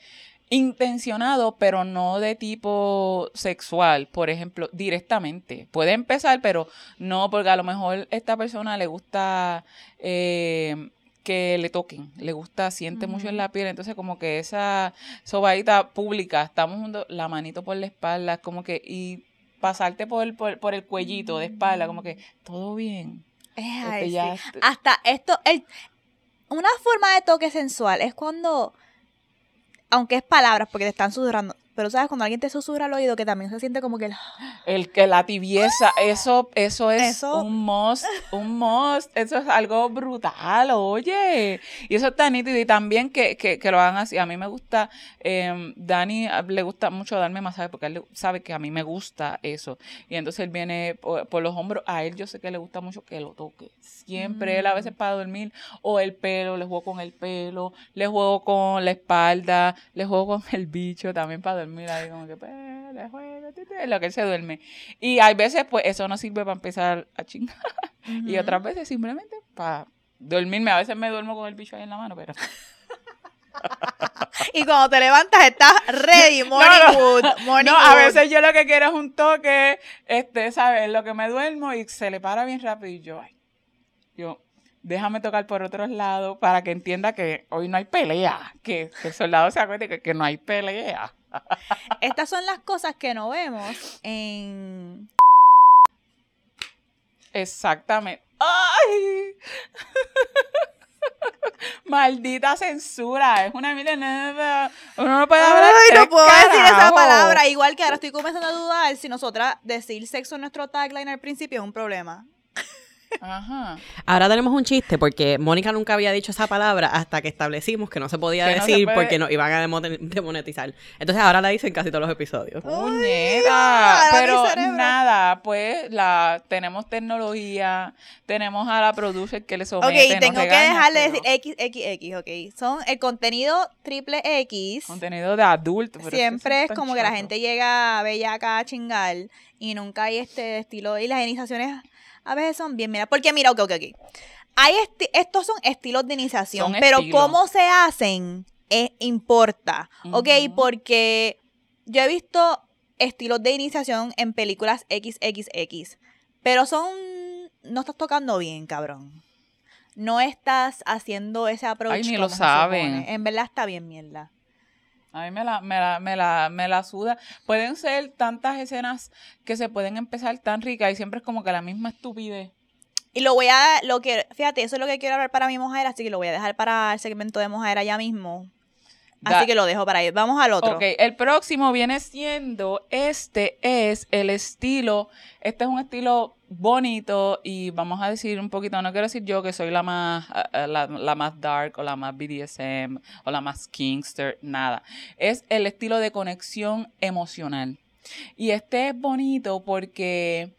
intencionado, pero no de tipo sexual, por ejemplo, directamente. Puede empezar, pero no, porque a lo mejor esta persona le gusta eh, que le toquen, le gusta, siente mucho en la piel, entonces como que esa sobadita pública, estamos la manito por la espalda, como que, y pasarte por, por, por el cuellito de espalda, como que, todo bien. Este, Hasta esto, el, una forma de toque sensual es cuando aunque es palabras, porque te están susurrando, pero sabes, cuando alguien te susurra al oído, que también se siente como que... El, que la tibieza, eso, eso es un must, un must, eso es algo brutal, oye. Y eso está nítido y también que, que, que lo hagan así. A mí me gusta, eh, Dani le gusta mucho darme masaje porque él sabe que a mí me gusta eso. Y entonces él viene por, los hombros, a él yo sé que le gusta mucho que lo toque. Siempre, él a veces mm. para dormir, o el pelo, le juego con el pelo, le juego con la espalda, le juego con el bicho también para mira ahí como que, pues, lo que se duerme. Y hay veces, pues, eso no sirve para empezar a chingar. Y otras veces simplemente para dormirme. A veces me duermo con el bicho ahí en la mano, pero... y cuando te levantas estás ready, morning wood, no, a veces yo lo que quiero es un toque, este, ¿sabes? Lo que me duermo y se le para bien rápido y yo, ay, yo, déjame tocar por otros lados para que entienda que hoy no hay pelea, que, el soldado se acuerde que, que no hay pelea. Estas son las cosas que no vemos en... Exactamente. ¡Ay! Maldita censura. Es una mierda. Uno no puede hablar. Ay, no puedo decir esa palabra. Igual que ahora estoy comenzando a dudar si nosotras decir sexo en nuestro tagline al principio es un problema. Ajá. Ahora tenemos un chiste porque Mónica nunca había dicho esa palabra hasta que establecimos que no se podía Que no se decir puede. porque nos iban a demonetizar. Entonces ahora la dicen en casi todos los episodios. Puñeta. mi Pero nada, pues la tenemos tecnología, tenemos a la producer que le somete. Ok, tengo que regaña, dejar de decir XXX, ok. Son el contenido triple X. Contenido de adulto. pero Siempre es como que la gente llega bellaca a chingar y nunca hay este estilo. Y las iniciaciones a veces son bien, mira. Porque mira, ok, ok, ok. Hay esti- estos son estilos de iniciación, Son pero estilos. cómo se hacen es, importa, ¿ok? Porque yo he visto estilos de iniciación en películas XXX, pero son... No estás tocando bien, cabrón. No estás haciendo ese approach Ay, ni lo saben. En verdad está bien mierda. A mí me la, me, la, me, la, me la suda. Pueden ser tantas escenas que se pueden empezar tan ricas y siempre es como que la misma estupidez. Y lo voy a, lo que, fíjate, eso es lo que quiero hablar para mi mujer, así que lo voy a dejar para el segmento de mujer ya mismo. Así que lo dejo para ahí. Vamos al otro. Ok, el próximo viene siendo, este es el estilo, este es un estilo bonito y vamos a decir un poquito, no quiero decir yo que soy la más, ah, ah, la, la más dark o la más BDSM o la más kingster, nada. Es el estilo de conexión emocional. Y este es bonito porque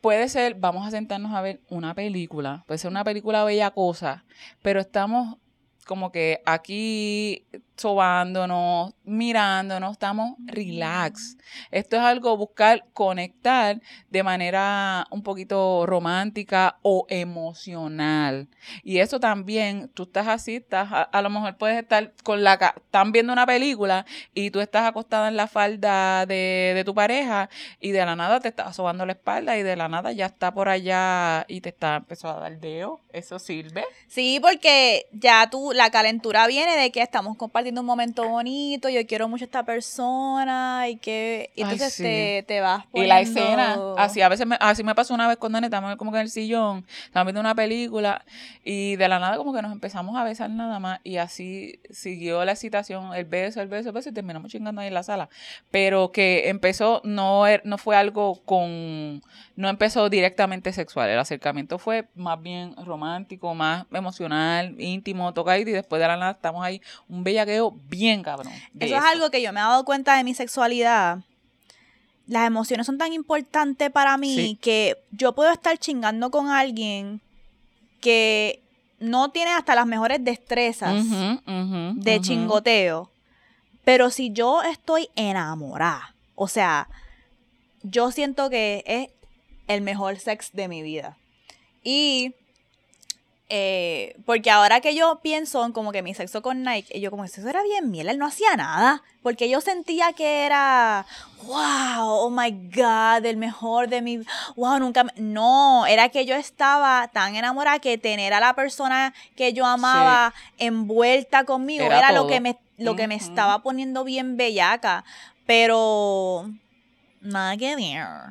puede ser, vamos a sentarnos a ver una película, puede ser una película bella cosa, pero estamos como que aquí sobándonos, mirándonos, estamos relax. Esto es algo buscar conectar de manera un poquito romántica o emocional. Y eso también, tú estás así, estás, a, a lo mejor puedes estar con la, están viendo una película y tú estás acostada en la falda de, de tu pareja y de la nada te está sobando la espalda y de la nada ya está por allá y te está empezó a dar dedo. Eso sirve. Sí, porque ya tú, la calentura viene de que estamos compartiendo un momento bonito, yo quiero mucho a esta persona y que y Ay, entonces sí. te, te vas Y la poniendo- escena, así a veces me, así me pasó una vez con Dani, estábamos como que en el sillón, estábamos viendo una película y de la nada como que nos empezamos a besar nada más y así siguió la excitación, el beso, el beso, el beso y terminamos chingando ahí en la sala. Pero que empezó, no, er- no fue algo con, no empezó directamente sexual, el acercamiento fue más bien romántico, más emocional, íntimo, tocadito y después de la nada estamos ahí, un bien cabrón. Eso es algo que yo me he dado cuenta de mi sexualidad. Las emociones son tan importantes para mí Sí. que yo puedo estar chingando con alguien que no tiene hasta las mejores destrezas de chingoteo. Pero si yo estoy enamorada, o sea, yo siento que es el mejor sex de mi vida. Y eh, porque ahora que yo pienso en como que mi sexo con Nike, yo como eso era bien miel, él no hacía nada. Porque yo sentía que era, wow, oh my God, el mejor de mi, wow, nunca, me-". no, era que yo estaba tan enamorada que tener a la persona que yo amaba envuelta conmigo Era era, lo que me, lo que me estaba poniendo bien bellaca. Pero,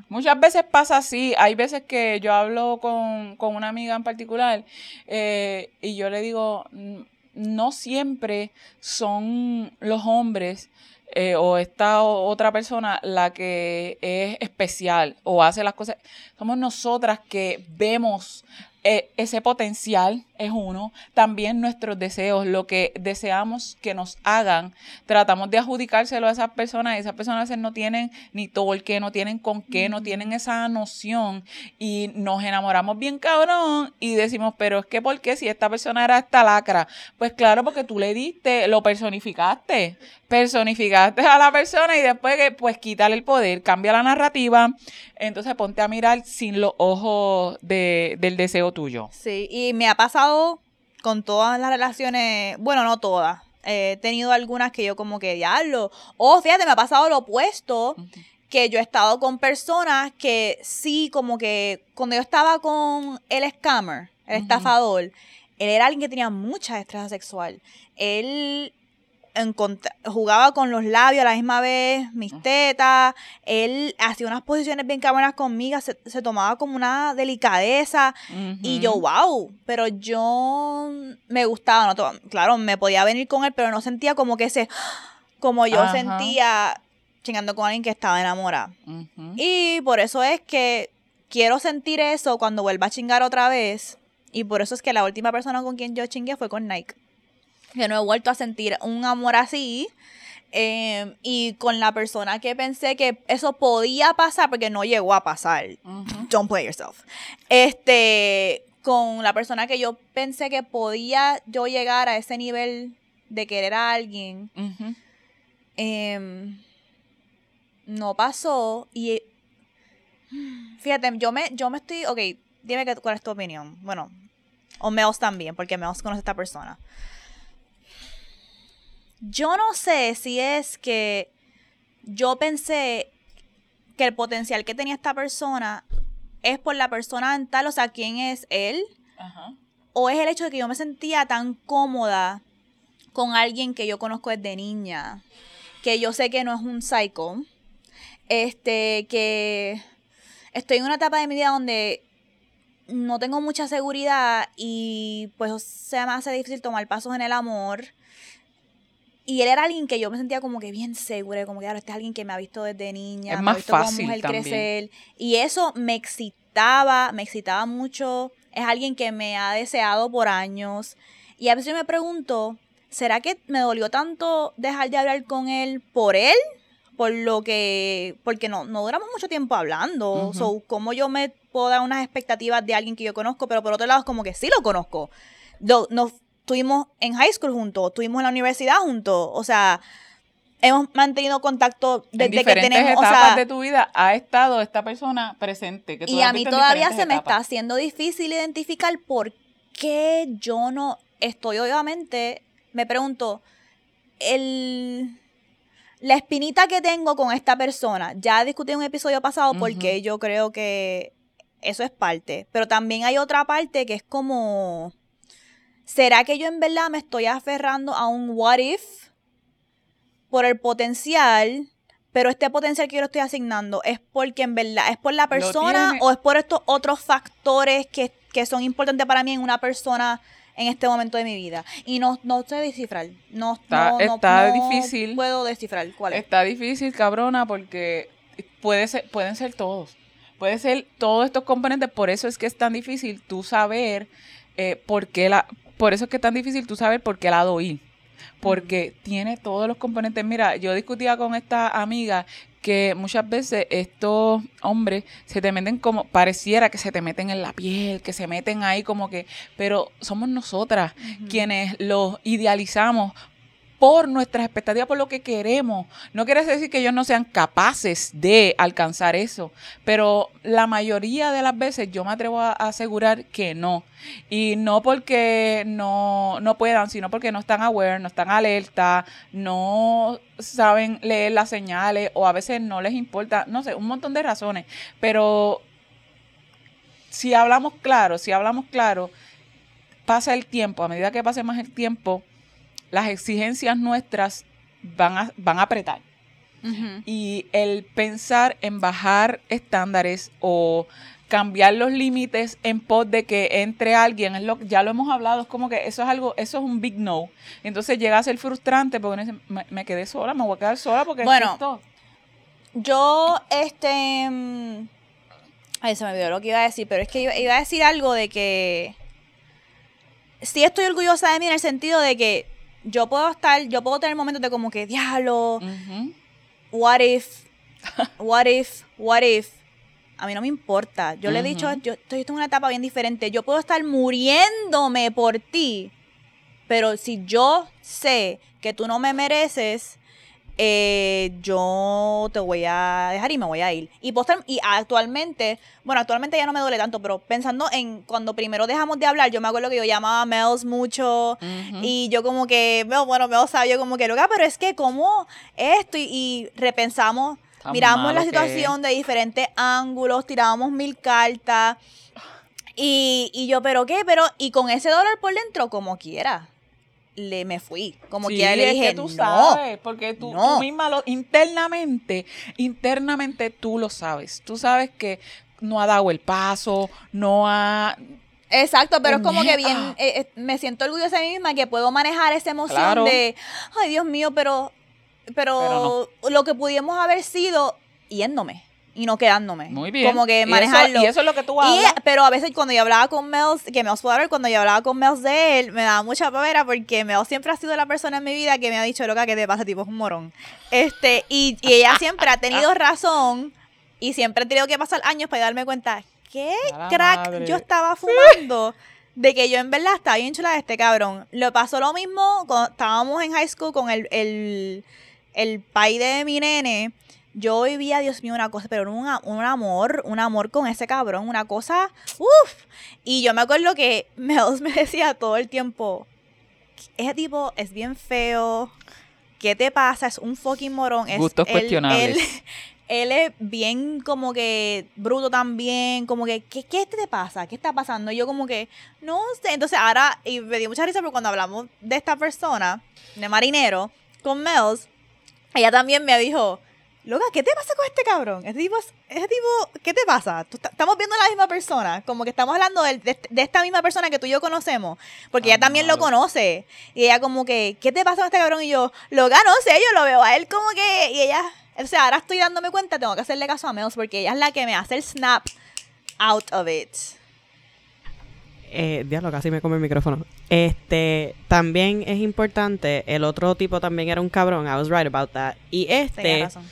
Muchas veces pasa así. Hay veces que yo hablo con, con una amiga en particular eh, y yo le digo, "Mm, no siempre son los hombres eh, o esta otra persona la que es especial o hace las cosas. Somos nosotras que vemos eh, ese potencial, es uno. También nuestros deseos, lo que deseamos que nos hagan tratamos de adjudicárselo a esas personas esas personas no tienen ni torque, no tienen con qué, no tienen esa noción y nos enamoramos bien cabrón y decimos, pero es que ¿por qué si esta persona era esta lacra? Pues claro, porque tú le diste, lo personificaste, personificaste a la persona y después que pues quítale el poder, cambia la narrativa, entonces ponte a mirar sin los ojos de- del deseo tuyo. Sí, y me ha pasado con todas las relaciones, bueno, no todas. eh, he tenido algunas que yo como que diablo. O fíjate, me ha pasado lo opuesto, que yo he estado con personas que sí, como que cuando yo estaba con el scammer, el estafador, él era alguien que tenía mucha destreza sexual. Él jugaba con los labios a la misma vez, mis tetas, él hacía unas posiciones bien cabronas conmigo, se, se tomaba como una delicadeza. Y yo, wow, pero yo me gustaba, no, claro, me podía venir con él, pero no sentía como que ese, como yo sentía chingando con alguien que estaba enamorada. Y por eso es que quiero sentir eso cuando vuelva a chingar otra vez. Y por eso es que la última persona con quien yo chingué fue con Nike. Que no he vuelto a sentir un amor así. eh, y con la persona que pensé que eso podía pasar, porque no llegó a pasar. Don't play yourself. Este, con la persona que yo pensé que podía yo llegar a ese nivel de querer a alguien, em, no pasó. Y fíjate, yo me, yo me estoy. Ok, dime que, cuál es tu opinión. Bueno, o Meos también, porque Meos conoce a esta persona. Yo no sé si es que yo pensé que el potencial que tenía esta persona es por la persona en tal, o sea, quién es él, Ajá. o es el hecho de que yo me sentía tan cómoda con alguien que yo conozco desde niña, que yo sé que no es un psycho, este, que estoy en una etapa de mi vida donde no tengo mucha seguridad y pues se me hace difícil tomar pasos en el amor. Y él era alguien que yo me sentía como que bien segura, como que ahora este es alguien que me ha visto desde niña, Es me más ha visto como fácil mujer también. crecer. Y eso me excitaba, me excitaba mucho. Es alguien que me ha deseado por años. Y a veces yo me pregunto, ¿será que me dolió tanto dejar de hablar con él por él? Por lo que, porque no, no duramos mucho tiempo hablando. Ujú. So, ¿cómo yo me puedo dar unas expectativas de alguien que yo conozco? Pero por otro lado, es como que sí lo conozco. Nos estuvimos en high school juntos, estuvimos en la universidad juntos. O sea, hemos mantenido contacto en desde que tenemos. O sea, de tu vida ha estado esta persona presente. Que tú y a mí todavía se me está haciendo difícil identificar por qué yo no estoy, obviamente, me pregunto, el, la espinita que tengo con esta persona, ya discutí en un episodio pasado porque yo creo que eso es parte, pero también hay otra parte que es como, ¿será que yo en verdad me estoy aferrando a un what if por el potencial? Pero este potencial que yo le estoy asignando es porque en verdad es por la persona o es por estos otros factores que, que son importantes para mí en una persona en este momento de mi vida. Y no, no sé descifrar. No, Está- no, no- está no difícil. puedo descifrar cuál es. Está difícil, cabrona, porque puede ser, pueden ser todos. Puede ser todos estos componentes. Por eso es que es tan difícil tú saber eh, por qué la. Por eso es que es tan difícil tú saber por qué lado ir. Porque tiene todos los componentes. Mira, yo discutía con esta amiga que muchas veces estos hombres se te meten como, pareciera que se te meten en la piel, que se meten ahí como que, pero somos nosotras quienes los idealizamos por nuestras expectativas, por lo que queremos. No quiere decir que ellos no sean capaces de alcanzar eso, pero la mayoría de las veces yo me atrevo a asegurar que no. Y no porque no, no puedan, sino porque no están aware, no están alerta, no saben leer las señales o a veces no les importa, no sé, un montón de razones. Pero si hablamos claro, si hablamos claro, pasa el tiempo, a medida que pase más el tiempo, las exigencias nuestras van a, van a apretar. Y el pensar en bajar estándares o cambiar los límites en pos de que entre alguien, es lo, ya lo hemos hablado, es como que eso es algo, eso es un big no. Entonces llega a ser frustrante porque me, me quedé sola, me voy a quedar sola porque Bueno. Yo, este. mm, Ay, se me olvidó lo que iba a decir, pero es que iba, iba a decir algo de que. Sí, estoy orgullosa de mí en el sentido de que yo puedo estar, yo puedo tener momentos de como que, diablo, what if, what if, what if. A mí no me importa. Yo le he dicho, yo estoy en una etapa bien diferente. Yo puedo estar muriéndome por ti, pero si yo sé que tú no me mereces, eh, yo te voy a dejar y me voy a ir. Y, estar- y actualmente, bueno, actualmente ya no me duele tanto, pero pensando en cuando primero dejamos de hablar, yo me acuerdo que yo llamaba a Mels mucho. Y yo como que, bueno, Mel sabe, yo como que, loca, pero es que como esto y, y repensamos, Tan miramos la que situación de diferentes ángulos, tirábamos mil cartas. Y, y yo, pero qué, pero, y con ese dolor por dentro, como quiera, le me fui. Como Sí, quiera le es dije, que tú no. sabes, porque tú, tú misma lo, internamente, internamente tú lo sabes. Tú sabes que no ha dado el paso, no ha... Exacto, pero es como que bien, Puñeta. eh, eh, me siento orgullosa de mí misma que puedo manejar esa emoción Claro. de, ay Dios mío, pero, pero, lo que pudimos haber sido yéndome. Y no quedándome. Muy bien. Como que Y eso- manejarlo. Y eso, es lo que tú Y- hablas. pero a veces cuando yo hablaba con Mels, que Mels puede ver, cuando yo hablaba con Mels de él, me daba mucha pavera porque Mels siempre ha sido la persona en mi vida que me ha dicho, loca, ¿qué te pasa? Tipo, es un morón. Este, y, y ella siempre ha tenido razón y siempre he tenido que pasar años para darme cuenta, ¿qué crack madre. yo estaba fumando? De que yo en verdad estaba bien chula de este cabrón. Lo pasó lo mismo cuando estábamos en high school con el, el, el pai de mi nene. Yo vivía, Dios mío, una cosa, pero un, un amor, un amor con ese cabrón, una cosa, uff. Y yo me acuerdo que Mels me decía todo el tiempo, ese tipo es bien feo, ¿qué te pasa? Es un fucking morón. Es, Gustos él- cuestionables. Él, él es bien como que bruto también, como que, ¿qué, ¿qué te pasa? ¿Qué está pasando? Y yo como que, no sé. Entonces ahora, y me dio mucha risa porque cuando hablamos de esta persona, de marinero, con Mels, ella también me dijo, Loca, ¿qué te pasa con este cabrón? Ese tipo, es- ese tipo ¿qué te pasa? Tú estamos viendo a la misma persona, como que estamos hablando de, de- de esta misma persona que tú y yo conocemos, porque ella también lo conoce. Y ella como que, ¿qué te pasa con este cabrón? Y yo, loca, no sé, yo lo veo a él como que, y ella, o sea, ahora estoy dándome cuenta, tengo que hacerle caso a Mels, porque ella es la que me hace el snap out of it. Eh, diablo, casi me come el micrófono. Este, también es importante, el otro tipo también era un cabrón, I was right about that. Y Tenía este, razón.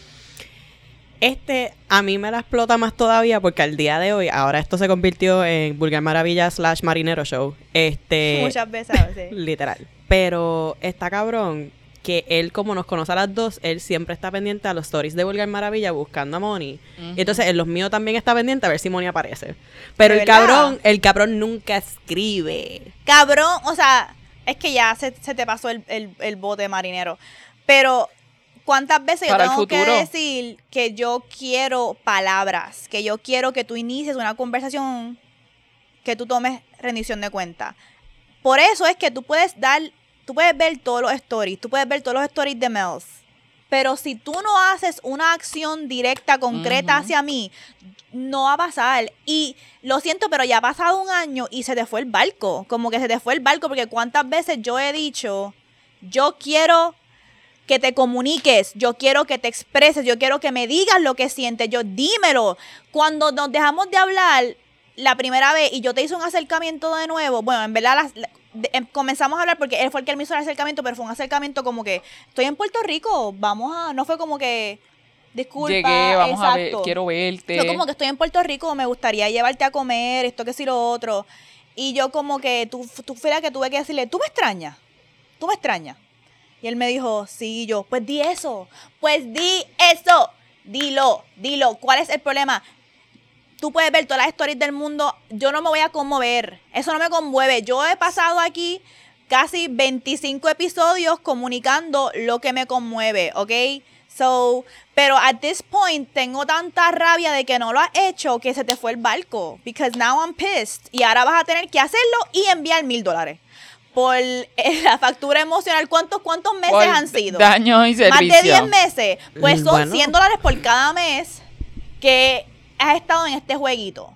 Este a mí me la explota más todavía porque al día de hoy, ahora esto se convirtió en Vulgar Maravilla slash Marinero Show. Este, Muchas veces veces. literal. Pero está cabrón que él, como nos conoce a las dos, él siempre está pendiente a los stories de Vulgar Maravilla buscando a Moni. Ujú. Y entonces en los míos también está pendiente a ver si Moni aparece. Pero ¿De el verdad? cabrón, el cabrón nunca escribe. Cabrón, o sea, es que ya se, se te pasó el, el, el bote marinero. Pero, ¿cuántas veces yo tengo que decir que yo quiero palabras? Que yo quiero que tú inicies una conversación que tú tomes rendición de cuenta. Por eso es que tú puedes dar, tú puedes ver todos los stories, tú puedes ver todos los stories de Mels. Pero si tú no haces una acción directa, concreta Ujú. hacia mí, no va a pasar. Y lo siento, pero ya ha pasado un año y se te fue el barco. Como que se te fue el barco, porque cuántas veces yo he dicho, yo quiero que te comuniques, yo quiero que te expreses, yo quiero que me digas lo que sientes, yo dímelo. Cuando nos dejamos de hablar la primera vez y yo te hice un acercamiento de nuevo, bueno, en verdad las- em- comenzamos a hablar porque él fue el que me hizo el acercamiento, pero fue un acercamiento como que estoy en Puerto Rico, vamos a, no fue como que disculpa, Llegué, vamos a ver, exacto. quiero verte. Yo como que estoy en Puerto Rico, me gustaría llevarte a comer, esto que sí lo otro. Y yo como que, tú, tú fue la que tuve que decirle, tú me extrañas, tú me extrañas. Y él me dijo, sí, yo, pues di eso, pues di eso, dilo, dilo, ¿cuál es el problema? Tú puedes ver todas las stories del mundo, yo no me voy a conmover, eso no me conmueve. Yo he pasado aquí casi 25 episodios comunicando lo que me conmueve, ¿ok? So, pero at this point tengo tanta rabia de que no lo has hecho que se te fue el barco. Because now I'm pissed. Y ahora vas a tener que hacerlo y enviar mil dólares. Por eh, la factura emocional. ¿Cuántos, cuántos meses Por han sido? Daños y Más servicios. de 10 meses. Pues son Bueno. 100 dólares por cada mes que has estado en este jueguito.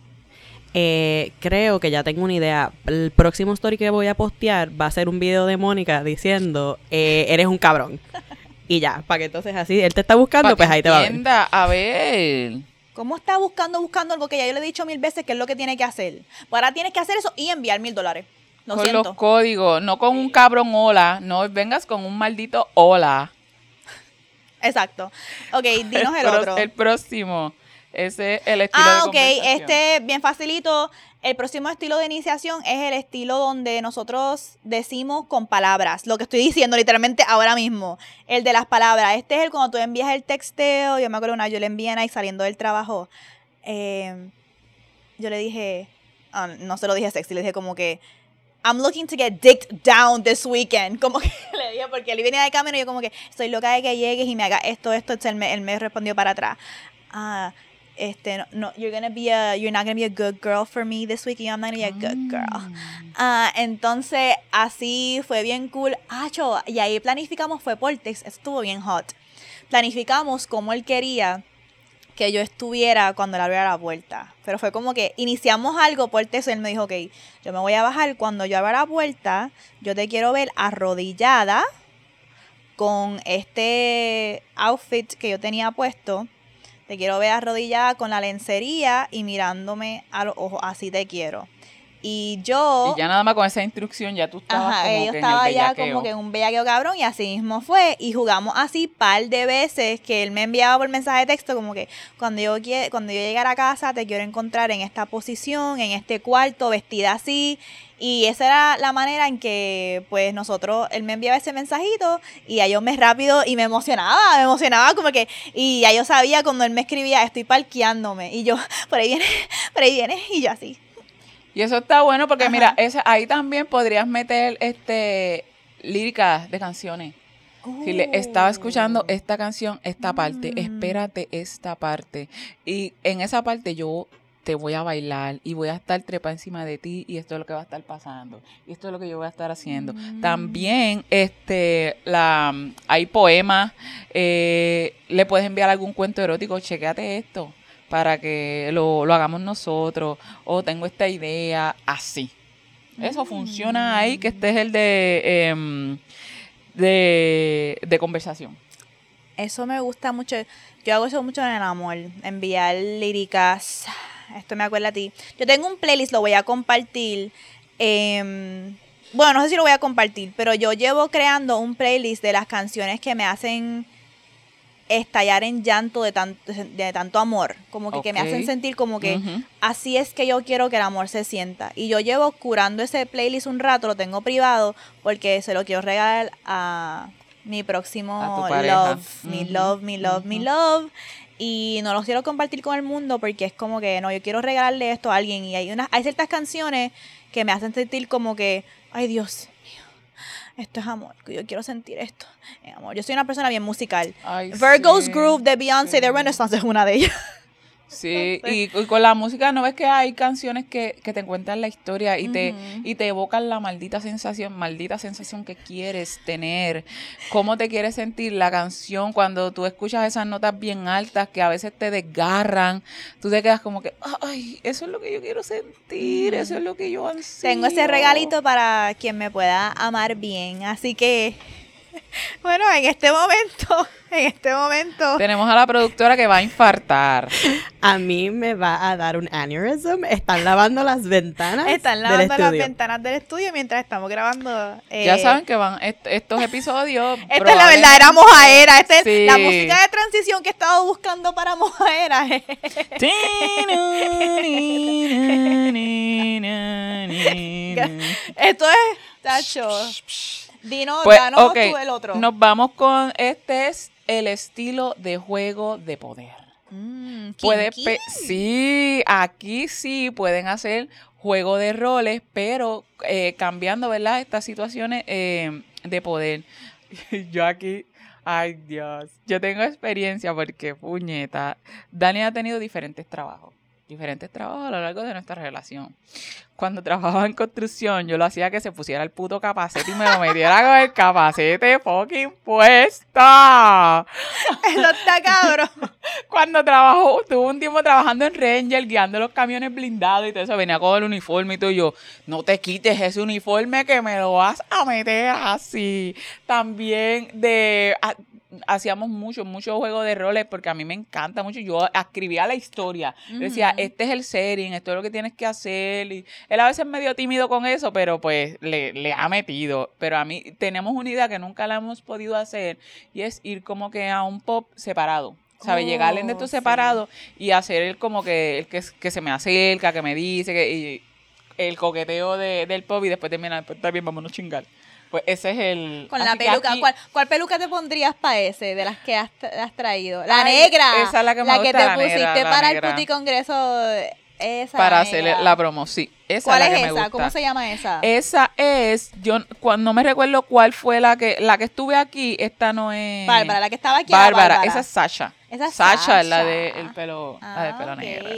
Eh, creo que ya tengo una idea. El próximo story que voy a postear va a ser un video de Mónica diciendo, eh, eres un cabrón. Y ya, para que entonces así, él te está buscando, Pa' pues ahí te va a ver. a ver. ¿Cómo está buscando, buscando algo que ya yo le he dicho mil veces que es lo que tiene que hacer? Pues ahora tienes que hacer eso y enviar mil dólares. Lo con siento. los códigos, no con un cabrón hola, no vengas con un maldito hola. Exacto. Ok, dinos el otro. El próximo. Ese es el estilo Ah, de ok. conversación. Este, bien facilito. El próximo estilo de iniciación es el estilo donde nosotros decimos con palabras. Lo que estoy diciendo literalmente ahora mismo. El de las palabras. Este es el cuando tú envías el texteo. Yo me acuerdo una, yo le envié a Nike saliendo del trabajo. eh, yo le dije, ah, no se lo dije sexy, le dije como que, I'm looking to get dicked down this weekend. Como que le dije, porque él venía de camino y yo como que, estoy loca de que llegues y me haga esto, esto. Entonces él me, él me respondió para atrás. Ah, este, no, no, you're gonna be a, you're not gonna be a good girl for me this week, and I'm not gonna be a good girl. Ah, entonces, así fue bien cool. Acho, y ahí planificamos, fue por text, estuvo bien hot. Planificamos como él quería que yo estuviera cuando él abriera la puerta. Pero fue como que iniciamos algo por y él me dijo, ok, yo me voy a bajar cuando yo abra la puerta, yo te quiero ver arrodillada con este outfit que yo tenía puesto. Te quiero ver arrodillada con la lencería y mirándome a los ojos. Así te quiero. Y yo... Y ya nada más con esa instrucción ya tú estabas Ajá, como yo que en el estaba ya como que en un bellaqueo cabrón y así mismo fue. Y jugamos así par de veces que él me enviaba por mensaje de texto como que cuando yo, quie- cuando yo llegara a casa te quiero encontrar en esta posición, en este cuarto, vestida así. Y esa era la manera en que pues nosotros, él me enviaba ese mensajito y ya yo me rápido y me emocionaba, me emocionaba como que, y ya yo sabía cuando él me escribía, estoy parqueándome. Y yo, por ahí viene, por ahí viene, y yo así. Y eso está bueno porque Ajá. mira, esa, ahí también podrías meter este líricas de canciones. Si le estaba escuchando Oh. esta canción, esta parte, Mm. espérate esta parte. Y en esa parte yo te voy a bailar y voy a estar trepa encima de ti y esto es lo que va a estar pasando. Y esto es lo que yo voy a estar haciendo. Mm. También este la hay poemas, eh, le puedes enviar algún cuento erótico, chequeate esto para que lo, lo hagamos nosotros. O tengo esta idea, así. Eso funciona ahí, que este es el de, em, de, de conversación. Eso me gusta mucho. Yo hago eso mucho en el amor. Enviar líricas. Esto me acuerda a ti. Yo tengo un playlist, lo voy a compartir. em, bueno, no sé si lo voy a compartir, pero yo llevo creando un playlist de las canciones que me hacen estallar en llanto de tanto, de tanto amor. Como que, que me hacen sentir como que así es que yo quiero que el amor se sienta. Y yo llevo curando ese playlist un rato, lo tengo privado, porque se lo quiero regalar a mi próximo A love, mi love, mi love, mi love. Y no lo quiero compartir con el mundo porque es como que, no, yo quiero regalarle esto a alguien. Y hay, unas, hay ciertas canciones que me hacen sentir como que, ay Dios esto es amor, yo quiero sentir esto. amor. Yo soy una persona bien musical. Ay, Virgo's sí, Groove de Beyoncé, de sí. Renaissance es una de ellas. Sí, y, y con la música no ves que hay canciones que, que te cuentan la historia y te, y te evocan la maldita sensación, maldita sensación que quieres tener, cómo te quieres sentir la canción cuando tú escuchas esas notas bien altas que a veces te desgarran, tú te quedas como que, ay, eso es lo que yo quiero sentir, eso es lo que yo ansío. Tengo ese regalito para quien me pueda amar bien. Así que, bueno, en este momento, en este momento, Tenemos a la productora que va a infartar. A mí me va a dar un aneurysm. Están lavando las ventanas. están del lavando las ventanas del estudio mientras estamos grabando. eh, ya saben que van est- estos episodios. Esta es la verdadera probablemente- mojaera. Esta es Sí. la música de transición que he estado buscando para mojaera. Esto es, Tacho. Dinos, Pues, danos ok, tú el otro. Nos vamos con este es el estilo de juego de poder. Mm, Puede pe- sí, aquí sí pueden hacer juego de roles, pero eh, cambiando, ¿verdad? Estas situaciones eh, de poder. Yo aquí, ay Dios, yo tengo experiencia porque, puñeta, Dani ha tenido diferentes trabajos, diferentes trabajos a lo largo de nuestra relación. Cuando trabajaba en construcción, yo lo hacía que se pusiera el puto capacete y me lo metiera con el capacete fucking puesta. Eso está cabrón. Cuando trabajó, tuvo un tiempo trabajando en Ranger, guiando los camiones blindados y todo eso, venía con el uniforme y todo. y yo, no te quites ese uniforme que me lo vas a meter así. También de. Ha- Hacíamos mucho, mucho juego de roles porque a mí me encanta mucho. Yo escribía la historia. Decía, este es el setting, esto es lo que tienes que hacer. Y él a veces es medio tímido con eso, pero pues le, le ha metido. Pero a mí tenemos una idea que nunca la hemos podido hacer y es ir como que a un pop separado. ¿Sabes? Llegar en Oh, esto sí. separado y hacer el como que el que, que se me acerca, que me dice, que y el coqueteo de, del pop y después termina, pues está bien, vámonos a chingar. Pues ese es el... Con la que peluca. aquí- ¿Cuál, cuál peluca te pondrías para ese de las que has, has traído? La Ay, negra. esa es la que me gusta, te la pusiste negra, la para el puti congreso. Esa para hacer la promo, sí. Esa ¿Cuál es la es que me esa? gusta. ¿Cómo se llama esa? Esa es, yo cuando no me recuerdo cuál fue la que la que estuve aquí, esta no es Bárbara, la que estaba aquí. Bárbara, Bárbara. esa es Sasha. Esa es Sasha, es la Sasha. de el pelo, la del pelo Ah, negro.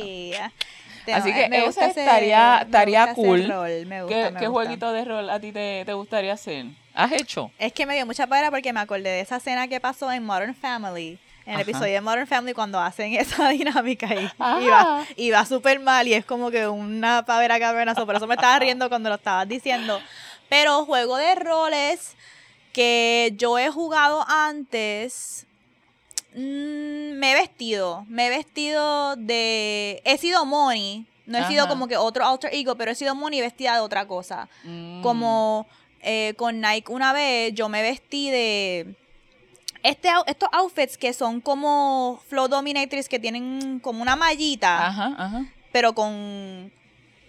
Ok. Te- Así que me gusta esa estaría- me estaría gusta ese cool. rol, me gusta, ¿Qué, me qué gusta. jueguito de rol a ti te, te gustaría hacer? ¿Has hecho? Es que me dio mucha pena porque me acordé de esa escena que pasó en Modern Family. En el Ajá. episodio de Modern Family cuando hacen esa dinámica Ajá. y va, y va súper mal y es como que una pavera cavernazo. Por eso me estaba riendo cuando lo estabas diciendo. Pero juego de roles que yo he jugado antes. Mm, me he vestido. Me he vestido de. He sido Moni. No he sido como que otro alter ego, pero he sido Moni vestida de otra cosa. Mm. Como eh, con Nike una vez yo me vestí de. Este, estos outfits que son como Flow Dominatrix que tienen como una mallita Ajá, ajá. pero con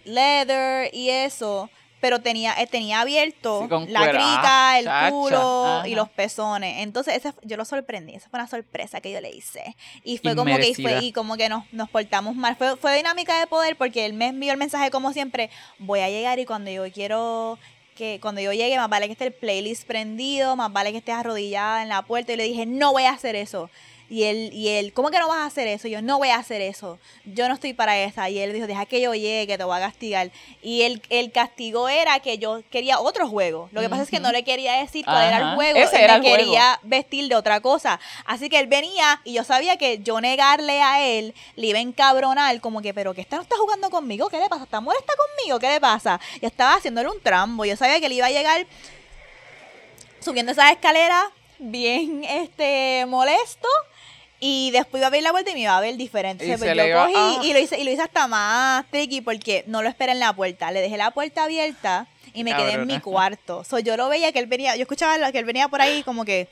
leather y eso. Pero tenía, eh, tenía abierto Sí, la crica, Ah, el chacha. culo Ajá. y los pezones. Entonces, ese, yo lo sorprendí. Esa fue una sorpresa que yo le hice. Y fue como que, y fue, y como que nos, nos portamos mal. Fue, fue dinámica de poder porque él me envió el mensaje como siempre. Voy a llegar y cuando yo quiero que cuando yo llegue, más vale que esté el playlist prendido, más vale que estés arrodillada en la puerta. Y le dije, no voy a hacer eso. Y él, y él, ¿cómo que no vas a hacer eso? Y yo, no voy a hacer eso. Yo no estoy para esa. Y él dijo, deja que yo llegue, que te voy a castigar. Y el, el castigo era que yo quería otro juego. Lo que pasa es que no le quería decir cuál era el juego. Ese era me el juego. quería vestir de otra cosa. Así que él venía y yo sabía que yo negarle a él le iba a encabronar, como que, pero que esta no está jugando conmigo, ¿qué le pasa? ¿Está molesta conmigo? ¿Qué le pasa? Y estaba haciéndole un trambo. Yo sabía que él iba a llegar subiendo esas escaleras bien este molesto. Y después iba a ver la vuelta y me iba a ver diferente. Y se pues le yo iba- cogí ah. y lo hice, y lo hice hasta más tricky porque no lo esperé en la puerta. Le dejé la puerta abierta y me quedé en mi cuarto. So, yo lo veía que él venía, yo escuchaba que él venía por ahí como que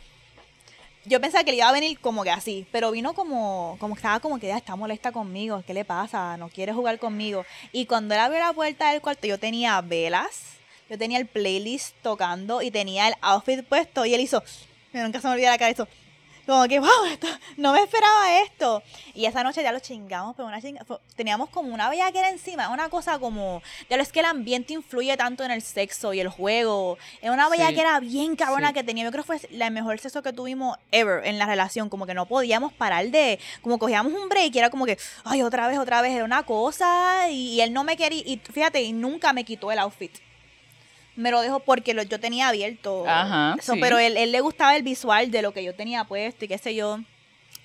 yo pensaba que él iba a venir como que así, pero vino como, como que estaba como que ya está molesta conmigo, ¿qué le pasa? No quiere jugar conmigo. Y cuando él abrió la puerta del cuarto, yo tenía velas, yo tenía el playlist tocando y tenía el outfit puesto y él hizo, nunca se me olvida la cara, hizo, como que, wow, esto, no me esperaba esto. Y esa noche ya lo chingamos, pero una chinga, teníamos como una bellaquera encima, una cosa como, ya lo es que el ambiente influye tanto en el sexo y el juego. Es una Sí. bellaquera bien cabrona Sí. que tenía. Yo creo que fue la mejor sexo que tuvimos ever en la relación. Como que no podíamos parar de, como cogíamos un break y era como que, ay, otra vez, otra vez, era una cosa. Y, y él no me quería, y fíjate, y nunca me quitó el outfit. Me lo dejó porque lo, yo tenía abierto. Ajá, eso, sí. Pero él, él le gustaba el visual de lo que yo tenía puesto y qué sé yo.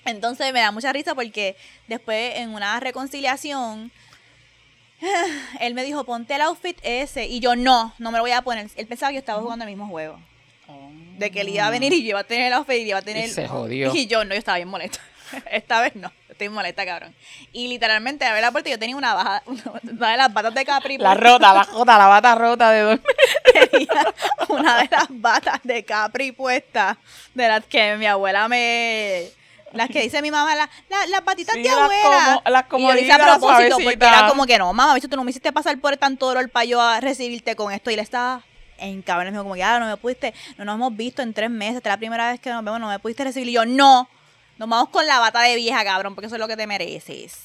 Entonces me da mucha risa porque después en una reconciliación, él me dijo, ponte el outfit ese. Y yo, no, no me lo voy a poner. Él pensaba que yo estaba jugando el mismo juego. De que él iba a venir y yo iba a tener el outfit y iba a tener... Y se jodió. Y yo, no, yo estaba bien molesta. Esta vez no, estoy molesta, cabrón. Y literalmente, a ver la puerta, yo tenía una baja, una de las batas de Capri. La rota, la jota, la bata rota de dormir. tenía una de las batas de Capri puesta, de las que mi abuela me... Las que dice mi mamá, la- la- las batitas Sí, de las abuela. como- las y yo hice a las propósito, porque era como que no, mamá, tú no me hiciste pasar por tanto dolor para yo a recibirte con esto. Y le estaba en cabrón, me dijo como que, ah, no me pudiste, no nos hemos visto en tres meses, esta es la primera vez que nos vemos, no me pudiste recibir. Y yo, no, nos vamos con la bata de vieja, cabrón, porque eso es lo que te mereces.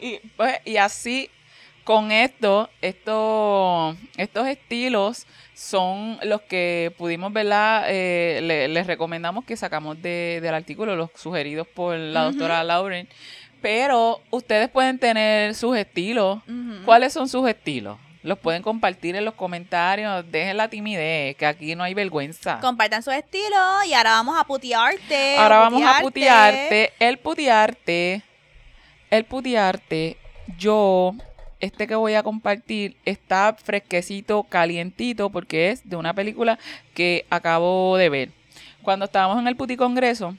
Y, pues, y así, con esto, esto, estos estilos son los que pudimos, ¿verdad? Eh, le- les recomendamos que sacamos de- del artículo, los sugeridos por la Ujú. doctora Lauren. Pero ustedes pueden tener sus estilos. ¿Cuáles son sus estilos? Los pueden compartir en los comentarios. Dejen la timidez, que aquí no hay vergüenza. Compartan su estilo y ahora vamos a putearte. Ahora vamos a putearte. El putearte, el putearte, yo, este que voy a compartir, está fresquecito, calientito, porque es de una película que acabo de ver. Cuando estábamos en el Puti Congreso,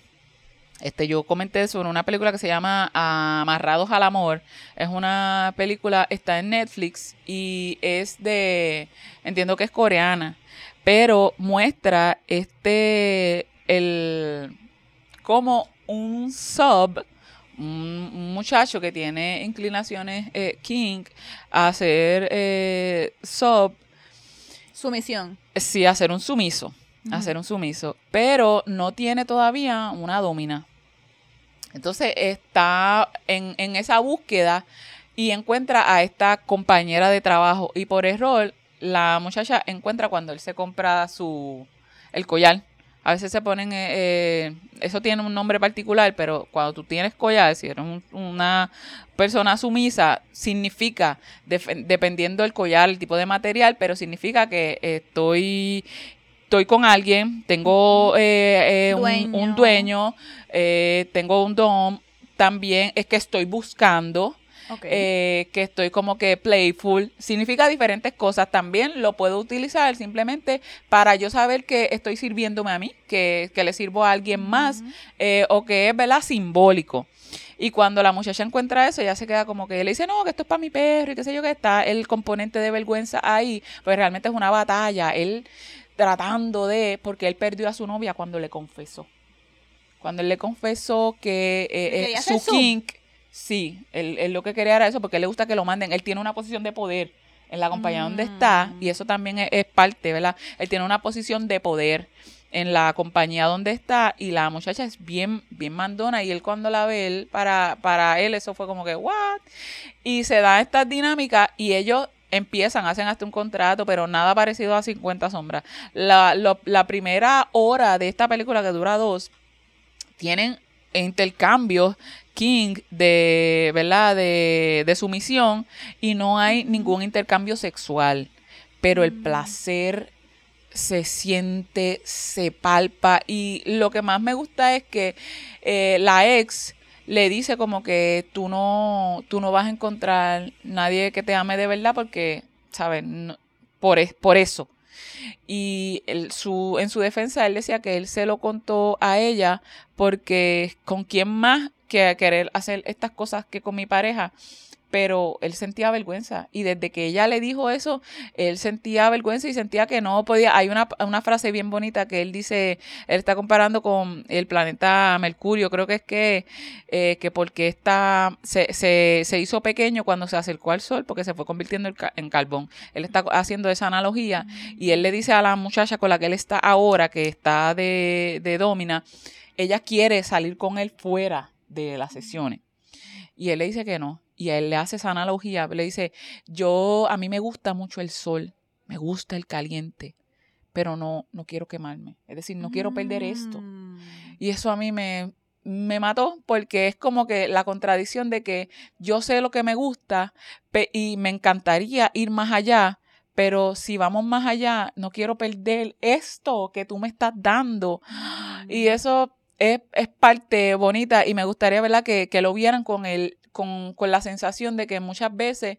este, yo comenté sobre una película que se llama Amarrados al Amor. Es una película, está en Netflix y es de, entiendo que es coreana, pero muestra este, el, como un sub, un, muchacho que tiene inclinaciones eh, king, a hacer eh, sub, Sumisión. sí, a ser un sumiso, a ser un sumiso, pero no tiene todavía una domina. Entonces está en, en esa búsqueda y encuentra a esta compañera de trabajo y por error la muchacha encuentra cuando él se compra su el collar. A veces se ponen, eh, eh, eso tiene un nombre particular, pero cuando tú tienes collar, si eres un- una persona sumisa, significa, dependiendo del collar, el tipo de material, pero significa que estoy, estoy con alguien, tengo eh, eh, un- Un, Dueño. eh, tengo un dom, también es que estoy buscando. Eh, que estoy como que playful. Significa diferentes cosas. También lo puedo utilizar simplemente para yo saber que estoy sirviéndome a mí, que, que le sirvo a alguien más, eh, o que es, ¿verdad? Simbólico. Y cuando la muchacha encuentra eso, ella se queda como que le dice, no, que esto es para mi perro y qué sé yo, que está el componente de vergüenza ahí, pues realmente es una batalla. Él tratando de, porque él perdió a su novia cuando le confesó. Cuando él le confesó que eh, ¿Que eh, su kink, sí, él, él lo que quería era eso, porque él le gusta que lo manden. Él tiene una posición de poder en la compañía donde está, y eso también es, es parte, ¿verdad? Él tiene una posición de poder en la compañía donde está, y la muchacha es bien, bien mandona, y él cuando la ve, él, para, para él eso fue como que, ¿what? Y se da esta dinámica, y ellos empiezan, hacen hasta un contrato, pero nada parecido a 50 sombras. La, lo- la primera hora de esta película, que dura dos, tienen intercambios King de, ¿verdad? De, de sumisión y no hay ningún intercambio sexual, pero el placer se siente, se palpa y lo que más me gusta es que eh, la ex le dice como que tú no, tú no vas a encontrar nadie que te ame de verdad porque, ¿sabes? Por, es- por eso. Y su, en su defensa, él decía que él se lo contó a ella porque con quién más que querer hacer estas cosas que con mi pareja. Pero él sentía vergüenza. Y desde que ella le dijo eso, él sentía vergüenza y sentía que no podía. Hay una, una frase bien bonita que él dice, él está comparando con el planeta Mercurio, creo que es que, eh, que porque está, se, se, se hizo pequeño cuando se acercó al sol, porque se fue convirtiendo en, ca- en carbón. Él está haciendo esa analogía y él le dice a la muchacha con la que él está ahora, que está de, de domina, ella quiere salir con él fuera de las sesiones. Y él le dice que no. Y a él le hace esa analogía. Le dice, yo, a mí me gusta mucho el sol, me gusta el caliente, pero no, no quiero quemarme. Es decir, no quiero perder esto. Mm. Y eso a mí me, me mató porque es como que la contradicción de que yo sé lo que me gusta y me encantaría ir más allá, pero si vamos más allá, no quiero perder esto que tú me estás dando. Y eso es, es parte bonita y me gustaría, ¿verdad?, que, que lo vieran con, el, con, con la sensación de que muchas veces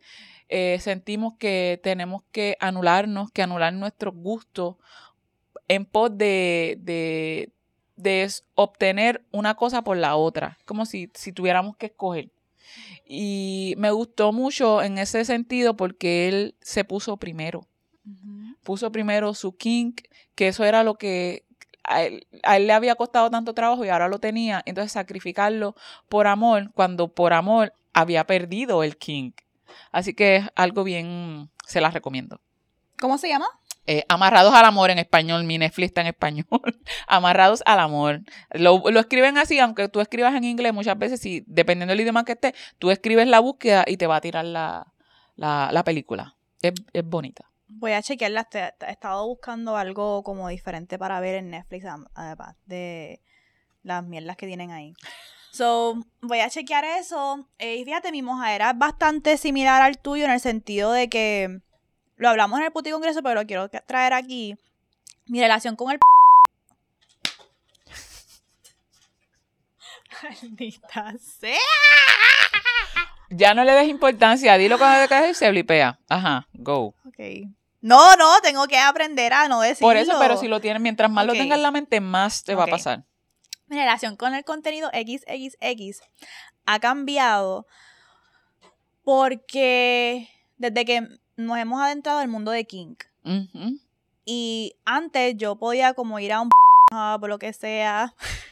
eh, sentimos que tenemos que anularnos, que anular nuestros gustos en pos de, de, de obtener una cosa por la otra, como si, si tuviéramos que escoger. Y me gustó mucho en ese sentido porque él se puso primero puso primero su kink, que eso era lo que a él, a él le había costado tanto trabajo y ahora lo tenía, entonces sacrificarlo por amor, cuando por amor había perdido el kink. Así que es algo bien, se las recomiendo. ¿Cómo se llama? Eh, Amarrados al amor en español, mi Netflix está en español. Amarrados al amor. Lo, lo escriben así, aunque tú escribas en inglés, muchas veces, si, dependiendo del idioma que esté, tú escribes la búsqueda y te va a tirar la, la, la película. Es, es bonita. Voy a chequearla. He estado buscando algo como diferente para ver en Netflix, además de las mierdas que tienen ahí. So, voy a chequear eso. Eh, y fíjate, mi mojadera es bastante similar al tuyo en el sentido de que lo hablamos en el puti congreso, pero lo quiero traer aquí. Mi relación con el Maldita sea. Ya no le des importancia, dilo cuando te quedes y se blipea. Ajá, go. Ok. No, no, tengo que aprender a no decirlo. Por eso, pero si lo tienes, mientras más lo tengas en la mente, más te va a pasar. mi relación con el contenido XXX ha cambiado porque desde que nos hemos adentrado al mundo de kink y antes yo podía como ir a un o lo que sea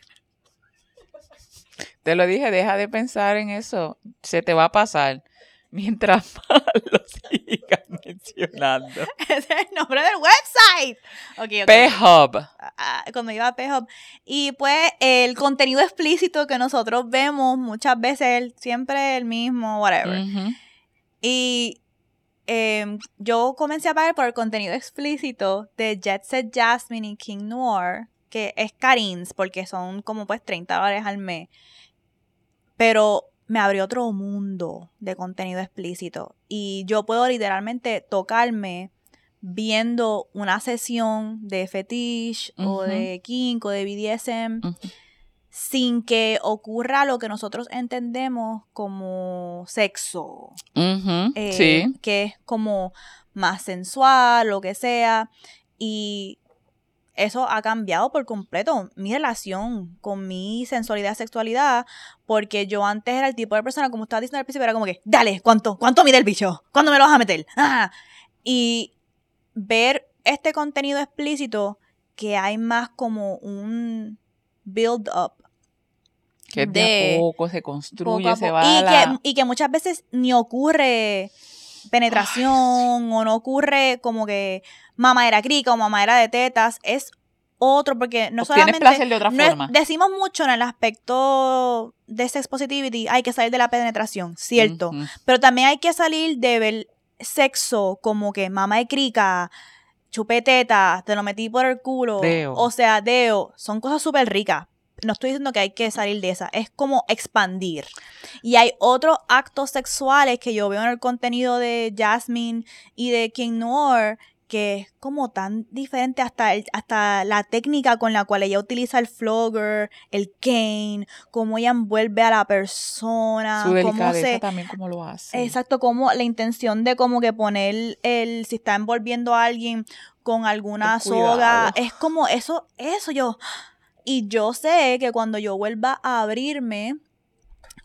Te lo dije, deja de pensar en eso. Se te va a pasar. Mientras más lo sigas mencionando. ese es el nombre del website Ok, ok. P-Hub. ah, cuando iba a P-Hub. Y pues el contenido explícito que nosotros vemos muchas veces siempre el mismo, whatever. Y em, yo comencé a pagar por el contenido explícito de Jet Set Jasmine y King Noir, que es Karins, porque son como pues 30 dólares al mes. Pero me abrió otro mundo de contenido explícito. Y yo puedo literalmente tocarme viendo una sesión de fetish o de kink o de BDSM sin que ocurra lo que nosotros entendemos como sexo. Eh, sí. Que es como más sensual, lo que sea. Y eso ha cambiado por completo mi relación con mi sensualidad, sexualidad, porque yo antes era el tipo de persona, como estaba diciendo al principio, era como que, dale, ¿cuánto? ¿Cuánto mide el bicho? ¿Cuándo me lo vas a meter? Ah. Y ver este contenido explícito que hay más como un build up Que de, de- a poco se construye, poco se va y, a la- que, y que muchas veces ni ocurre penetración o no ocurre como que mamadera crica o mamadera de tetas. Es otro, porque no Obtienes solamente... placer de otra no es- forma. decimos mucho en el aspecto de sex positivity, hay que salir de la penetración, cierto. Pero también hay que salir de ver sexo como que mamá de crica, chupeteta, te lo metí por el culo. Deo. O sea, deo. Son cosas súper ricas. No estoy diciendo que hay que salir de esa. Es como expandir. Y hay otros actos sexuales que yo veo en el contenido de Jasmine y de King Noor que es como tan diferente hasta, el- hasta la técnica con la cual ella utiliza el flogger, el cane, cómo ella envuelve a la persona, Su cómo se... también, como lo hace. Exacto, como la intención de como que poner el, si está envolviendo a alguien con alguna soga, es como eso, eso yo. Y yo sé que cuando yo vuelva a abrirme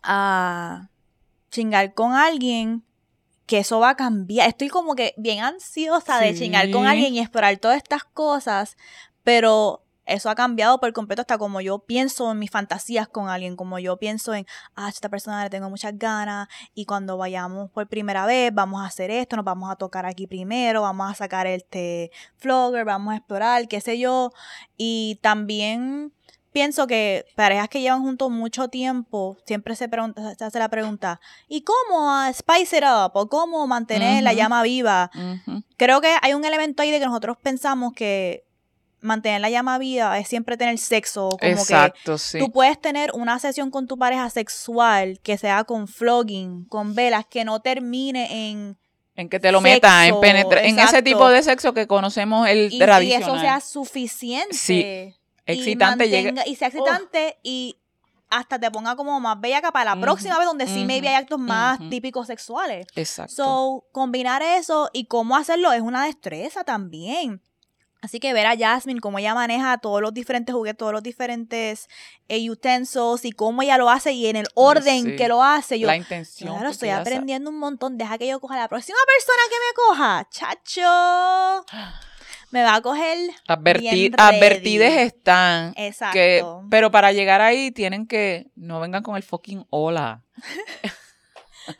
a chingar con alguien, que eso va a cambiar. Estoy como que bien ansiosa de chingar con alguien y explorar todas estas cosas, pero eso ha cambiado por completo hasta como yo pienso en mis fantasías con alguien, como yo pienso en, ah, esta persona le tengo muchas ganas y cuando vayamos por primera vez vamos a hacer esto, nos vamos a tocar aquí primero, vamos a sacar este flogger, vamos a explorar, qué sé yo. Y también pienso que parejas que llevan juntos mucho tiempo siempre se, pregunta, se hace la pregunta, ¿y cómo spice it up? ¿O cómo mantener la llama viva? Creo que hay un elemento ahí de que nosotros pensamos que mantener la llama viva es siempre tener sexo, como que Exacto, sí. Tú puedes tener una sesión con tu pareja sexual que sea con flogging, con velas, que no termine en... En que te lo metas, en sexo, penetra en ese tipo de sexo que conocemos el Y, y tradicional. eso sea suficiente. Sí, y Excitante llega. mantenga- Y sea excitante y hasta te ponga como más bellaca para la próxima vez donde sí maybe hay actos más típicos sexuales. Exacto. So, combinar eso y cómo hacerlo es una destreza también. Así que ver a Jasmine, cómo ella maneja todos los diferentes juguetes, todos los diferentes eh, utensils y cómo ella lo hace y en el orden sí. que lo hace. Yo, la intención. claro, estoy aprendiendo un montón. Deja que yo coja la próxima persona que me coja. Chacho. Me va a coger. Adverti- bien advertidas ready. están. Exacto. Que, pero para llegar ahí tienen que. No vengan con el fucking hola.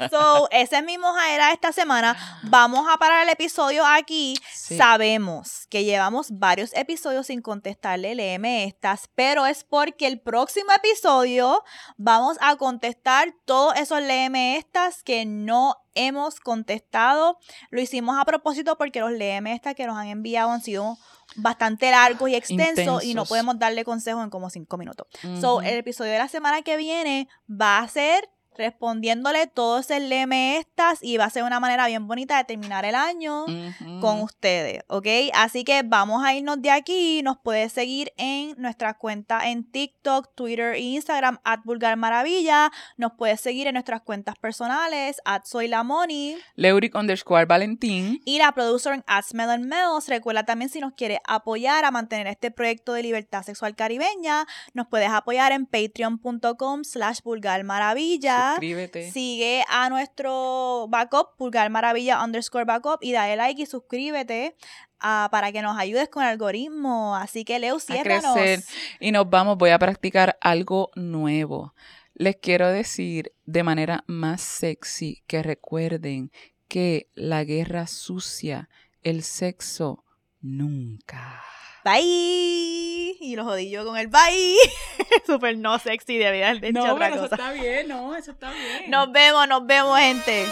So, esa es mi mojadera de esta semana. Vamos a parar el episodio aquí. Sí. Sabemos que llevamos varios episodios sin contestarle léeme estas, pero es porque el próximo episodio vamos a contestar todos esos léeme estas que no hemos contestado. Lo hicimos a propósito porque los léeme estas que nos han enviado han sido bastante largos y extensos y no podemos darle consejos en como cinco minutos. So, el episodio de la semana que viene va a ser respondiéndole todo ese leme estas y va a ser una manera bien bonita de terminar el año con ustedes, ¿ok? Así que vamos a irnos de aquí. Nos puedes seguir en nuestras cuentas en TikTok, Twitter e Instagram, at Vulgar Maravilla. Nos puedes seguir en nuestras cuentas personales, at Soy la Moni. Leuric underscore Valentín. Y la producer en at Smell and Mells. Recuerda también si nos quieres apoyar a mantener este proyecto de libertad sexual caribeña, nos puedes apoyar en patreon.com slash vulgar maravilla. Suscríbete. Sigue a nuestro backup, Pulgar Maravilla underscore backup, y dale like y suscríbete ah, para que nos ayudes con el algoritmo. Así que, Leo, a ciérranos. crecer. Y nos vamos, voy a practicar algo nuevo. Les quiero decir de manera más sexy que recuerden que la guerra sucia, el sexo, nunca. Bye. Y lo jodí yo con el bye. Súper no sexy, debía haber dicho otra cosa. está bien, no, eso está bien. Nos vemos, nos vemos, gente.